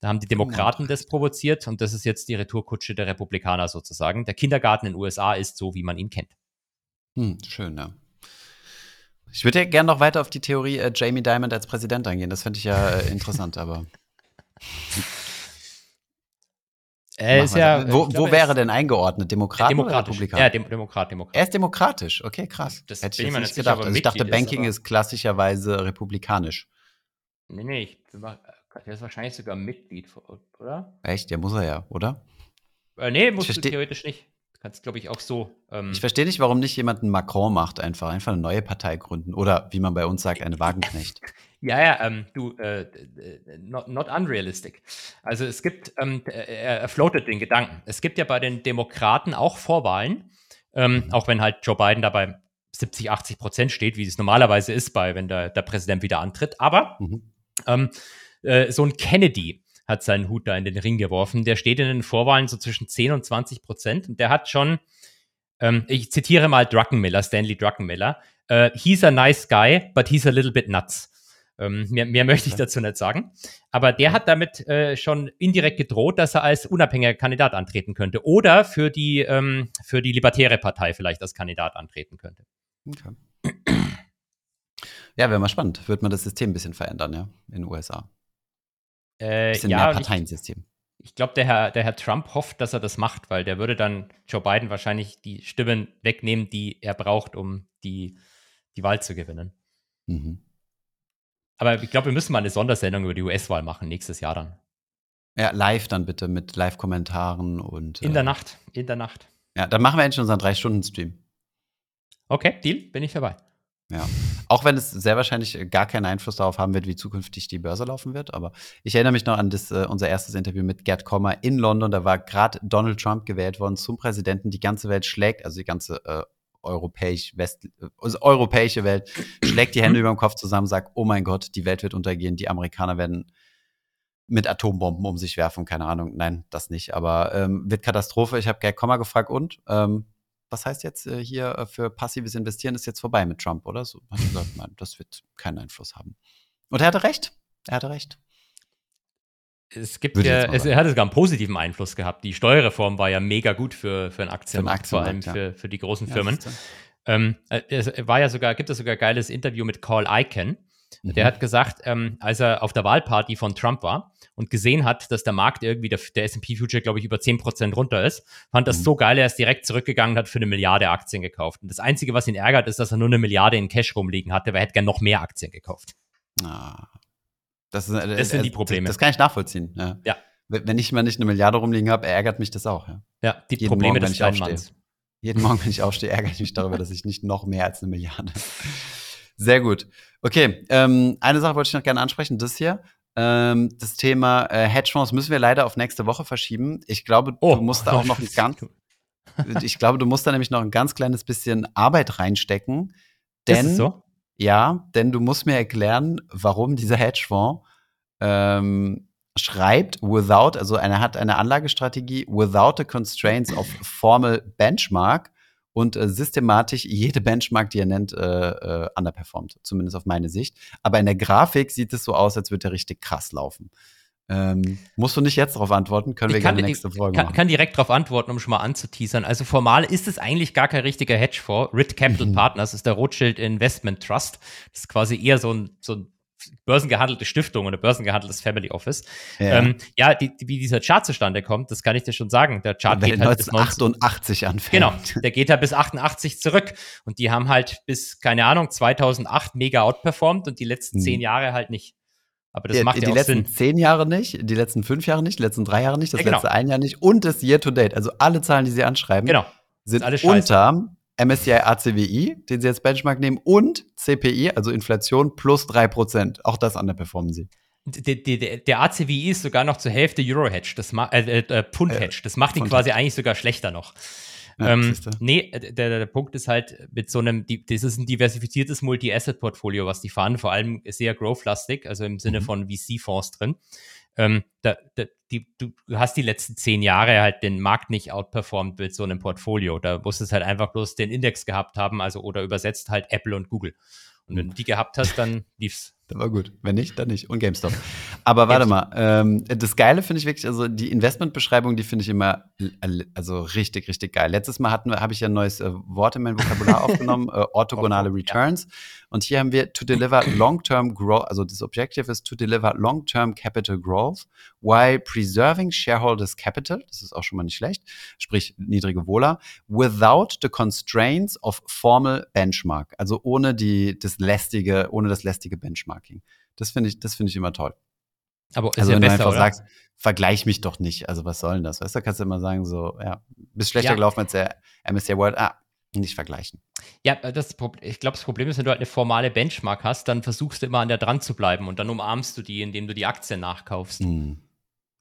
Da haben die Demokraten das provoziert und das ist jetzt die Retourkutsche der Republikaner sozusagen. Der Kindergarten in den USA ist so, wie man ihn kennt. Hm, schön, ja. Ich würde ja gerne noch weiter auf die Theorie äh, Jamie Dimon als Präsident eingehen. Das fände ich ja äh, interessant, aber. Er ist ja, wo, glaub, wo wäre denn eingeordnet? Demokrat oder Republikaner? Ja, Dem Demokrat, Demokrat. Er ist demokratisch. Okay, krass. Das Hätte ich jetzt nicht gedacht. Also ich dachte, Banking ist, klassischerweise republikanisch. Nee, nee, ich, der ist wahrscheinlich sogar Mitglied, oder? Echt? Ja, muss er ja, oder? Äh, nee, musst du theoretisch nicht. Kannst, glaube ich, auch so. Ähm ich verstehe nicht, warum nicht jemand einen Macron macht, einfach. Einfach eine neue Partei gründen. Oder, wie man bei uns sagt, eine Wagenknecht. ja, ja, ähm, du, äh, not, not, unrealistic. Also es gibt, ähm, er floatet den Gedanken. Es gibt ja bei den Demokraten auch Vorwahlen, ähm, auch wenn halt Joe Biden dabei 70, 80 Prozent steht, wie es normalerweise ist, bei, wenn der, der Präsident wieder antritt. Aber mhm. ähm, äh, so ein Kennedy, hat seinen Hut da in den Ring geworfen. Der steht in den Vorwahlen so zwischen 10 und 20 Prozent und der hat schon, ähm, ich zitiere mal Druckenmiller, Stanley Druckenmiller, äh, he's a nice guy, but he's a little bit nuts. Ähm, mehr, mehr, möchte ich dazu nicht sagen. Aber der hat damit äh, schon indirekt gedroht, dass er als unabhängiger Kandidat antreten könnte oder für die, ähm, für die Libertäre Partei vielleicht als Kandidat antreten könnte. Okay. Ja, wäre mal spannend. Wird man das System ein bisschen verändern, ja, in den USA. Äh, bisschen ja, mehr Parteiensystem. Ich, ich glaube, der Herr, der Herr Trump hofft, dass er das macht, weil der würde dann Joe Biden wahrscheinlich die Stimmen wegnehmen, die er braucht, um die, die Wahl zu gewinnen. Mhm. Aber ich glaube, wir müssen mal eine Sondersendung über die US-Wahl machen, nächstes Jahr dann. Ja, live dann bitte mit Live-Kommentaren und. In der äh, Nacht, in der Nacht. Ja, dann machen wir endlich unseren Drei-Stunden-Stream. Okay, Deal, bin ich dabei. Ja. Auch wenn es sehr wahrscheinlich gar keinen Einfluss darauf haben wird, wie zukünftig die Börse laufen wird. Aber ich erinnere mich noch an das, äh, unser erstes Interview mit Gerd Kommer in London. Da war gerade Donald Trump gewählt worden zum Präsidenten. Die ganze Welt schlägt, also die ganze äh, europäisch, West, also europäische Welt schlägt die Hände über dem Kopf zusammen, sagt, oh mein Gott, die Welt wird untergehen, die Amerikaner werden mit Atombomben um sich werfen, keine Ahnung. Nein, das nicht. Aber ähm, wird Katastrophe. Ich habe Gerd Kommer gefragt und ähm, was heißt jetzt äh, hier äh, für passives Investieren ist jetzt vorbei mit Trump, oder? So hat er gesagt, nein, das wird keinen Einfluss haben. Und er hatte recht. Er hatte recht. Es gibt Würde ja, es, hatte sogar einen positiven Einfluss gehabt. Die Steuerreform war ja mega gut für, für einen Aktienmarkt, vor allem ja. für, für die großen Firmen. ähm, äh, es war ja sogar, gibt es sogar ein geiles Interview mit Carl Icahn. Mhm. Der hat gesagt, ähm, als er auf der Wahlparty von Trump war, und gesehen hat, dass der Markt irgendwie, der, der S&P Future, glaube ich, über 10% runter ist, fand das mhm. so geil, er ist direkt zurückgegangen und hat für eine Milliarde Aktien gekauft. Und das Einzige, was ihn ärgert, ist, dass er nur eine Milliarde in Cash rumliegen hatte, weil er hätte gern noch mehr Aktien gekauft. Ah. Das, ist, äh, das sind äh, die Probleme. Das, kann ich nachvollziehen. Ja. ja. Wenn ich mal nicht eine Milliarde rumliegen habe, ärgert mich das auch. Ja, ja die Jeden Probleme Morgen, des kleinen Manns. Jeden Morgen, wenn ich aufstehe, ärgere ich mich darüber, dass ich nicht noch mehr als eine Milliarde. Sehr gut. Okay, ähm, eine Sache wollte ich noch gerne ansprechen. Das hier. Ähm, das Thema äh, Hedgefonds müssen wir leider auf nächste Woche verschieben. Ich glaube, oh. du musst da auch noch ein ganz, ich glaube, du musst da nämlich noch ein ganz kleines bisschen Arbeit reinstecken. Denn, so? Ja, denn du musst mir erklären, warum dieser Hedgefonds ähm, schreibt, without, also er hat eine Anlagestrategie, without the constraints of formal benchmark und äh, systematisch jede Benchmark, die er nennt, äh, äh, underperformt, zumindest auf meine Sicht. Aber in der Grafik sieht es so aus, als würde er richtig krass laufen. Ähm, musst du nicht jetzt darauf antworten? Können wir kann, gerne nächste Folge ich kann, machen. kann direkt darauf antworten, um schon mal anzuteasern. Also formal ist es eigentlich gar kein richtiger Hedgefonds. RIT Capital Mhm. Partners ist der Rothschild Investment Trust. Das ist quasi eher so ein, so ein börsengehandelte Stiftung oder börsengehandeltes Family Office. Ja. Ähm, ja die, die, wie dieser Chart zustande kommt, das kann ich dir schon sagen. Der Chart Wenn geht halt bis 19, 1988 anfängt. Genau, der geht halt bis 88 zurück. Und die haben halt bis, keine Ahnung, 2008 mega outperformed und die letzten Hm. zehn Jahre halt nicht. Aber das Die, macht die ja auch letzten Sinn. zehn Jahre nicht, die letzten fünf Jahre nicht, die letzten drei Jahre nicht, das Ja, genau. letzte ein Jahr nicht und das Year to Date. Also alle Zahlen, die sie anschreiben, Genau. sind alles scheiße. unter MSCI ACWI, den sie als Benchmark nehmen, und CPI, also Inflation, plus 3%. Auch das underperformen sie. Der, der, der ACWI ist sogar noch zur Hälfte Euro-Hedge, das ma- äh, äh, Pund-Hedge. Das macht ihn quasi eigentlich sogar schlechter noch. Ja, ähm, nee, äh, der, der, der Punkt ist halt, mit so einem, die, das ist ein diversifiziertes Multi-Asset-Portfolio, was die fahren, vor allem sehr growth-lastig, also im Sinne Mhm. von VC-Fonds drin. Ähm, da, da, die, du hast die letzten zehn Jahre halt den Markt nicht outperformed mit so einem Portfolio. Da musst es halt einfach bloß den Index gehabt haben, also oder übersetzt halt Apple und Google. Und wenn du die gehabt hast, dann lief's. Das war gut. Wenn nicht, dann nicht. Und GameStop. Aber warte mal, ähm, das Geile finde ich wirklich, also die Investmentbeschreibung, die finde ich immer also richtig, richtig geil. Letztes Mal hatten wir, habe ich ja ein neues äh, Wort in mein Vokabular aufgenommen, äh, orthogonale Ja. Returns. Und hier haben wir to deliver long-term growth, also das Objective ist to deliver long-term capital growth while preserving shareholders capital, das ist auch schon mal nicht schlecht, sprich niedrige Wohler, without the constraints of formal benchmark, also ohne die, das lästige, ohne das lästige Benchmarking. Das finde ich, das finde ich immer toll. Aber ist Also ja wenn du besser, einfach oder? sagst, vergleich mich doch nicht, also was soll denn das? Weißt du, kannst du immer sagen so, ja, bist schlechter Ja. gelaufen als der MSCI World, ah, nicht vergleichen. Ja, äh, das ich glaube, das Problem ist, wenn du halt eine formale Benchmark hast, dann versuchst du immer an der dran zu bleiben und dann umarmst du die, indem du die Aktien nachkaufst. Hm.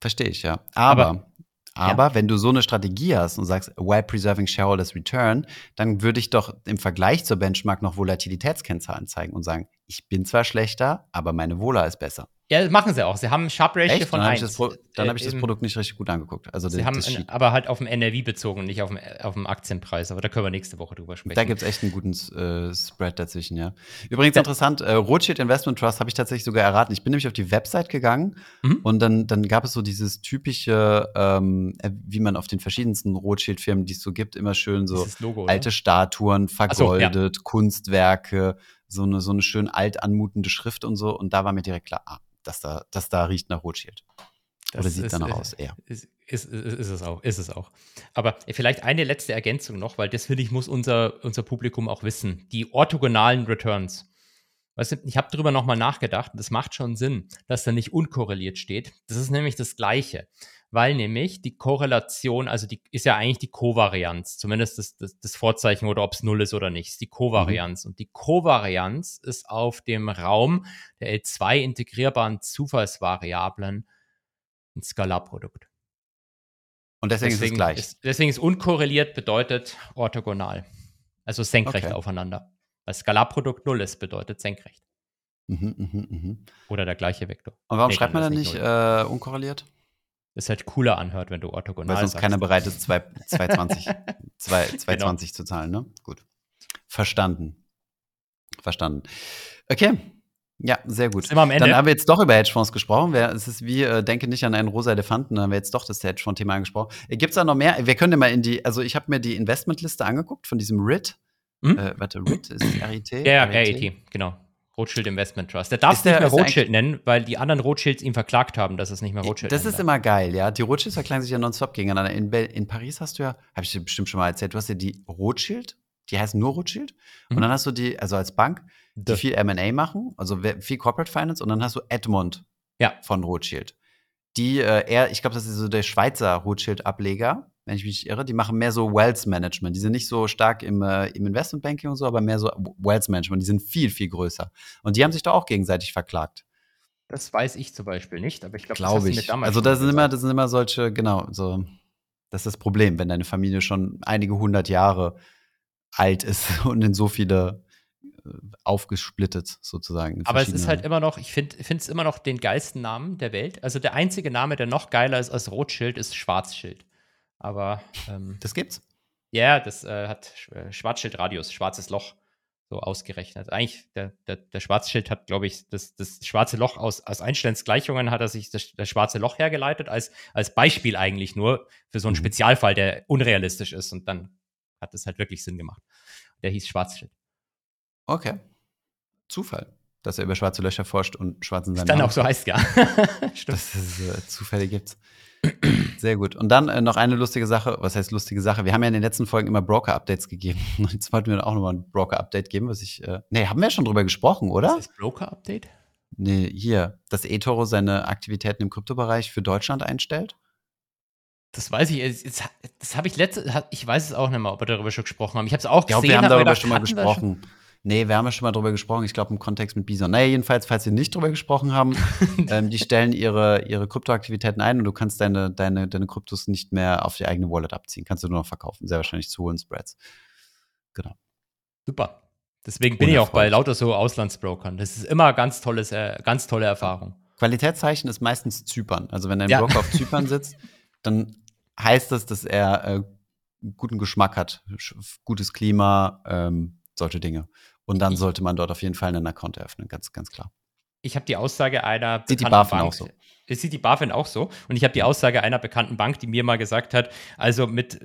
Verstehe ich, ja. Aber, aber, Aber- wenn du so eine Strategie hast und sagst, while preserving shareholders return, dann würde ich doch im Vergleich zur Benchmark noch Volatilitätskennzahlen zeigen und sagen, ich bin zwar schlechter, aber meine Vola ist besser. Ja, das machen sie auch. Sie haben ein Sharp Ratio Echt? von Dann habe ich, 1. das, Pro dann Äh, hab ich das Produkt nicht richtig gut angeguckt. Also Sie das, haben ein, aber halt auf dem NRV bezogen und nicht auf dem, auf dem Aktienpreis. Aber da können wir nächste Woche drüber sprechen. Da gibt es echt einen guten äh, Spread dazwischen, ja. Übrigens Ja. interessant, äh, Rothschild Investment Trust habe ich tatsächlich sogar erraten. Ich bin nämlich auf die Website gegangen Mhm. und dann, dann gab es so dieses typische, ähm, äh, wie man auf den verschiedensten Rothschild-Firmen, die es so gibt, immer schön so Logo, alte Statuen, so, ja. vergoldet, Kunstwerke, so eine, so eine schön alt anmutende Schrift und so. Und da war mir direkt klar, ah, das da, das da riecht nach Rothschild. Oder Das sieht ist, danach äh, aus, eher. Ist, ist, ist, ist es auch, ist es auch. Aber vielleicht eine letzte Ergänzung noch, weil das finde ich, muss unser, unser Publikum auch wissen. Die orthogonalen Returns. Weißt du, ich habe darüber nochmal nachgedacht und das macht schon Sinn, dass da nicht unkorreliert steht. Das ist nämlich das Gleiche. Weil nämlich die Korrelation, also die ist ja eigentlich die Kovarianz, zumindest das, das, das Vorzeichen oder ob es null ist oder nicht, ist die Kovarianz. Und die Kovarianz ist auf dem Raum der L2 integrierbaren Zufallsvariablen ein Skalarprodukt. Und deswegen, ist es gleich. Ist, deswegen ist unkorreliert bedeutet orthogonal. Also senkrecht Okay. aufeinander. Weil Skalarprodukt null ist, bedeutet senkrecht. mhm, mhm, mhm. Oder der gleiche Vektor. Und warum Nee, schreibt man dann nicht äh, unkorreliert? Ist halt cooler anhört, wenn du orthogonal Weil sonst sagst. keiner bereit ist, 2 220, zwei- 220 Genau. zu zahlen, ne? Gut. Verstanden. Verstanden. Okay. Ja, sehr gut. Dann haben wir jetzt doch über Hedgefonds gesprochen. Es ist wie, äh, denke nicht an einen rosa Elefanten, dann haben wir jetzt doch das Hedgefonds-Thema angesprochen. Gibt es da noch mehr? Wir können ja mal in die, also ich habe mir die Investmentliste angeguckt von diesem RIT. Hm? Äh, warte, RIT ist RIT? Ja, RET, genau. Rothschild Investment Trust. Der darf Ist es nicht der- mehr ist Rothschild nennen, weil die anderen Rothschilds ihn verklagt haben, dass es nicht mehr Rothschild Das nennen ist immer geil, ja. Die Rothschilds verklagen sich ja nonstop gegeneinander. In, in Paris hast du ja, habe ich dir bestimmt schon mal erzählt, du hast ja die Rothschild, die heißen nur Rothschild. Und Mhm. dann hast du die, also als Bank, die The- viel M&A machen, also viel Corporate Finance. Und dann hast du Edmond Ja. von Rothschild. Die, äh, eher, ich glaube, das ist so der Schweizer Rothschild-Ableger, wenn ich mich irre. Die machen mehr so Wealth Management. Die sind nicht so stark im, äh, im Investmentbanking und so, aber mehr so Wealth Management. Die sind viel, viel größer. Und die haben sich doch auch gegenseitig verklagt. Das weiß ich zum Beispiel nicht, aber ich glaube, Glaube ich. Also das sind immer, das sind immer solche, genau, so. Das ist das Problem, wenn deine Familie schon einige hundert Jahre alt ist und in so viele aufgesplittet sozusagen. Aber es ist halt immer noch, ich finde es immer noch den geilsten Namen der Welt. Also der einzige Name, der noch geiler ist als Rotschild, ist Schwarzschild. Aber ähm, Das gibt's? ja, das äh, hat äh, Schwarzschildradius, schwarzes Loch so ausgerechnet. Eigentlich, der, der, der Schwarzschild hat, glaube ich, das, das schwarze Loch aus, aus Einsteins Gleichungen hat er sich das, das schwarze Loch hergeleitet, als, als Beispiel eigentlich nur für so einen Mhm. Spezialfall, der unrealistisch ist. Und dann hat es halt wirklich Sinn gemacht. Der hieß Schwarzschild. Okay. Zufall, dass er über schwarze Löcher forscht und schwarzen Sand. dann auch so heißt, ja. Stimmt. dass es äh, Zufälle gibt. Sehr gut. Und dann äh, noch eine lustige Sache. Was heißt lustige Sache? Wir haben ja in den letzten Folgen immer Broker-Updates gegeben. Jetzt wollten wir auch nochmal ein Broker-Update geben, was ich. Äh, nee, haben wir ja schon drüber gesprochen, oder? Ist das Broker-Update? Nee, hier, dass eToro seine Aktivitäten im Kryptobereich für Deutschland einstellt. Das weiß ich. es- Das habe ich letzte. Ich weiß es auch nicht mehr, ob wir darüber schon gesprochen haben. Ich habe es auch Ich glaube, gesehen. wir haben darüber gedacht, schon mal gesprochen. Nee, wir haben ja schon mal drüber gesprochen. Ich glaube, im Kontext mit Bison. Naja, jedenfalls, falls wir nicht drüber gesprochen haben, ähm, die stellen ihre, ihre Kryptoaktivitäten ein und du kannst deine, deine, deine Kryptos nicht mehr auf die eigene Wallet abziehen. Kannst du nur noch verkaufen. Sehr wahrscheinlich zu hohen Spreads. Super. Deswegen bin ich auch bei lauter so Auslandsbrokern. Das ist immer ganz tolles, äh, ganz tolle Erfahrung. Qualitätszeichen ist meistens Zypern. Also wenn ein Ja. Broker auf Zypern sitzt, dann heißt das, dass er äh, guten Geschmack hat, gutes Klima, ähm, solche Dinge. Und dann sollte man dort auf jeden Fall einen Account eröffnen, ganz, ganz klar. Ich habe die Aussage einer Sieht die BaFin Bank. auch so? Es sieht die BaFin auch so. Und ich habe die Aussage einer bekannten Bank, die mir mal gesagt hat, also mit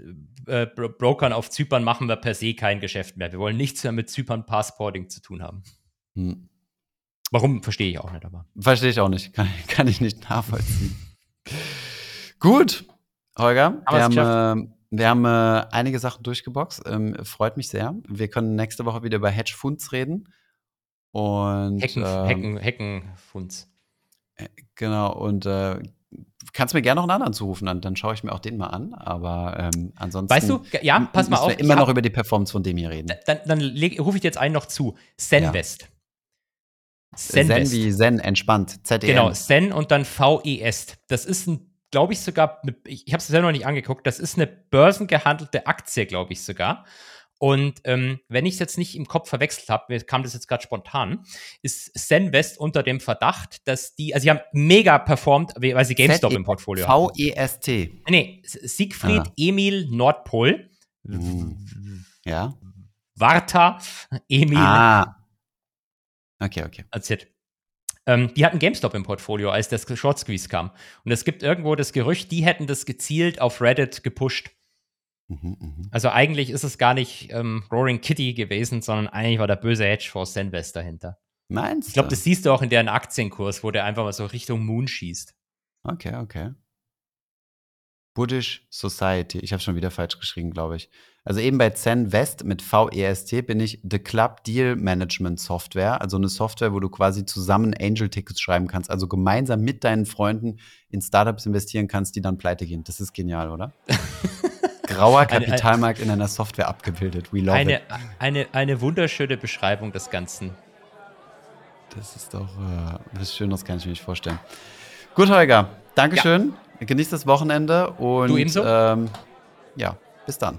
äh, Bro Brokern auf Zypern machen wir per se kein Geschäft mehr. Wir wollen nichts mehr mit Zypern Passporting zu tun haben. Hm. Warum, verstehe ich auch nicht, aber. Verstehe ich auch nicht. Kann, kann ich nicht nachvollziehen. Gut, Holger, Haben wir haben, äh, wir haben äh, einige Sachen durchgeboxt. Ähm, freut mich sehr. Wir können nächste Woche wieder über Hedge Funds reden. Und Hecken, ähm, Hecken, Heckenfunds. Genau, und äh, kannst mir gerne noch einen anderen zurufen, dann, dann schaue ich mir auch den mal an. Aber ähm, ansonsten. Weißt du, ja, pass mal auf. Wir immer hab- noch über die Performance von dem hier reden. Dann, dann rufe ich dir jetzt einen noch zu. Zenvest. Zen Zenvest. wie Zen, entspannt. ZEN. Genau, Zen und dann VES. Das ist ein, glaube ich sogar, ne- ich, ich habe es selber noch nicht angeguckt, das ist eine börsengehandelte Aktie, glaube ich sogar. Und ähm, wenn ich es jetzt nicht im Kopf verwechselt habe, mir kam das jetzt gerade spontan, ist Zenvest unter dem Verdacht, dass die, also sie haben mega performt, weil sie GameStop ZE im Portfolio haben. V-E-S-T. Nee, Siegfried Ah. Emil Nordpol, Hm. Ja. Warta Emil Ah. Okay, okay. Z. Ähm, die hatten GameStop im Portfolio, als das Short Squeeze kam. Und es gibt irgendwo das Gerücht, die hätten das gezielt auf Reddit gepusht. Mhm, mhm. Also eigentlich ist es gar nicht ähm, Roaring Kitty gewesen, sondern eigentlich war der böse Hedgefonds Zenvest dahinter. Meinst Ich glaube, du? das siehst du auch in deren Aktienkurs, wo der einfach mal so Richtung Moon schießt. Okay, okay. Buddhist Society. Ich habe schon wieder falsch geschrieben, glaube ich. Also eben bei Zen West mit V-E-S-T bin ich The Club Deal Management Software. Also eine Software, wo du quasi zusammen Angel-Tickets schreiben kannst. Also gemeinsam mit deinen Freunden in Startups investieren kannst, die dann pleite gehen. Das ist genial, oder? Grauer Kapitalmarkt in einer Software abgebildet. We love Eine, it. eine, eine wunderschöne Beschreibung des Ganzen. Das ist doch äh, was Schöneres, kann ich mir nicht vorstellen. Gut, Holger. Dankeschön. Genießt das Wochenende und Du ebenso. Ähm, ja, bis dann.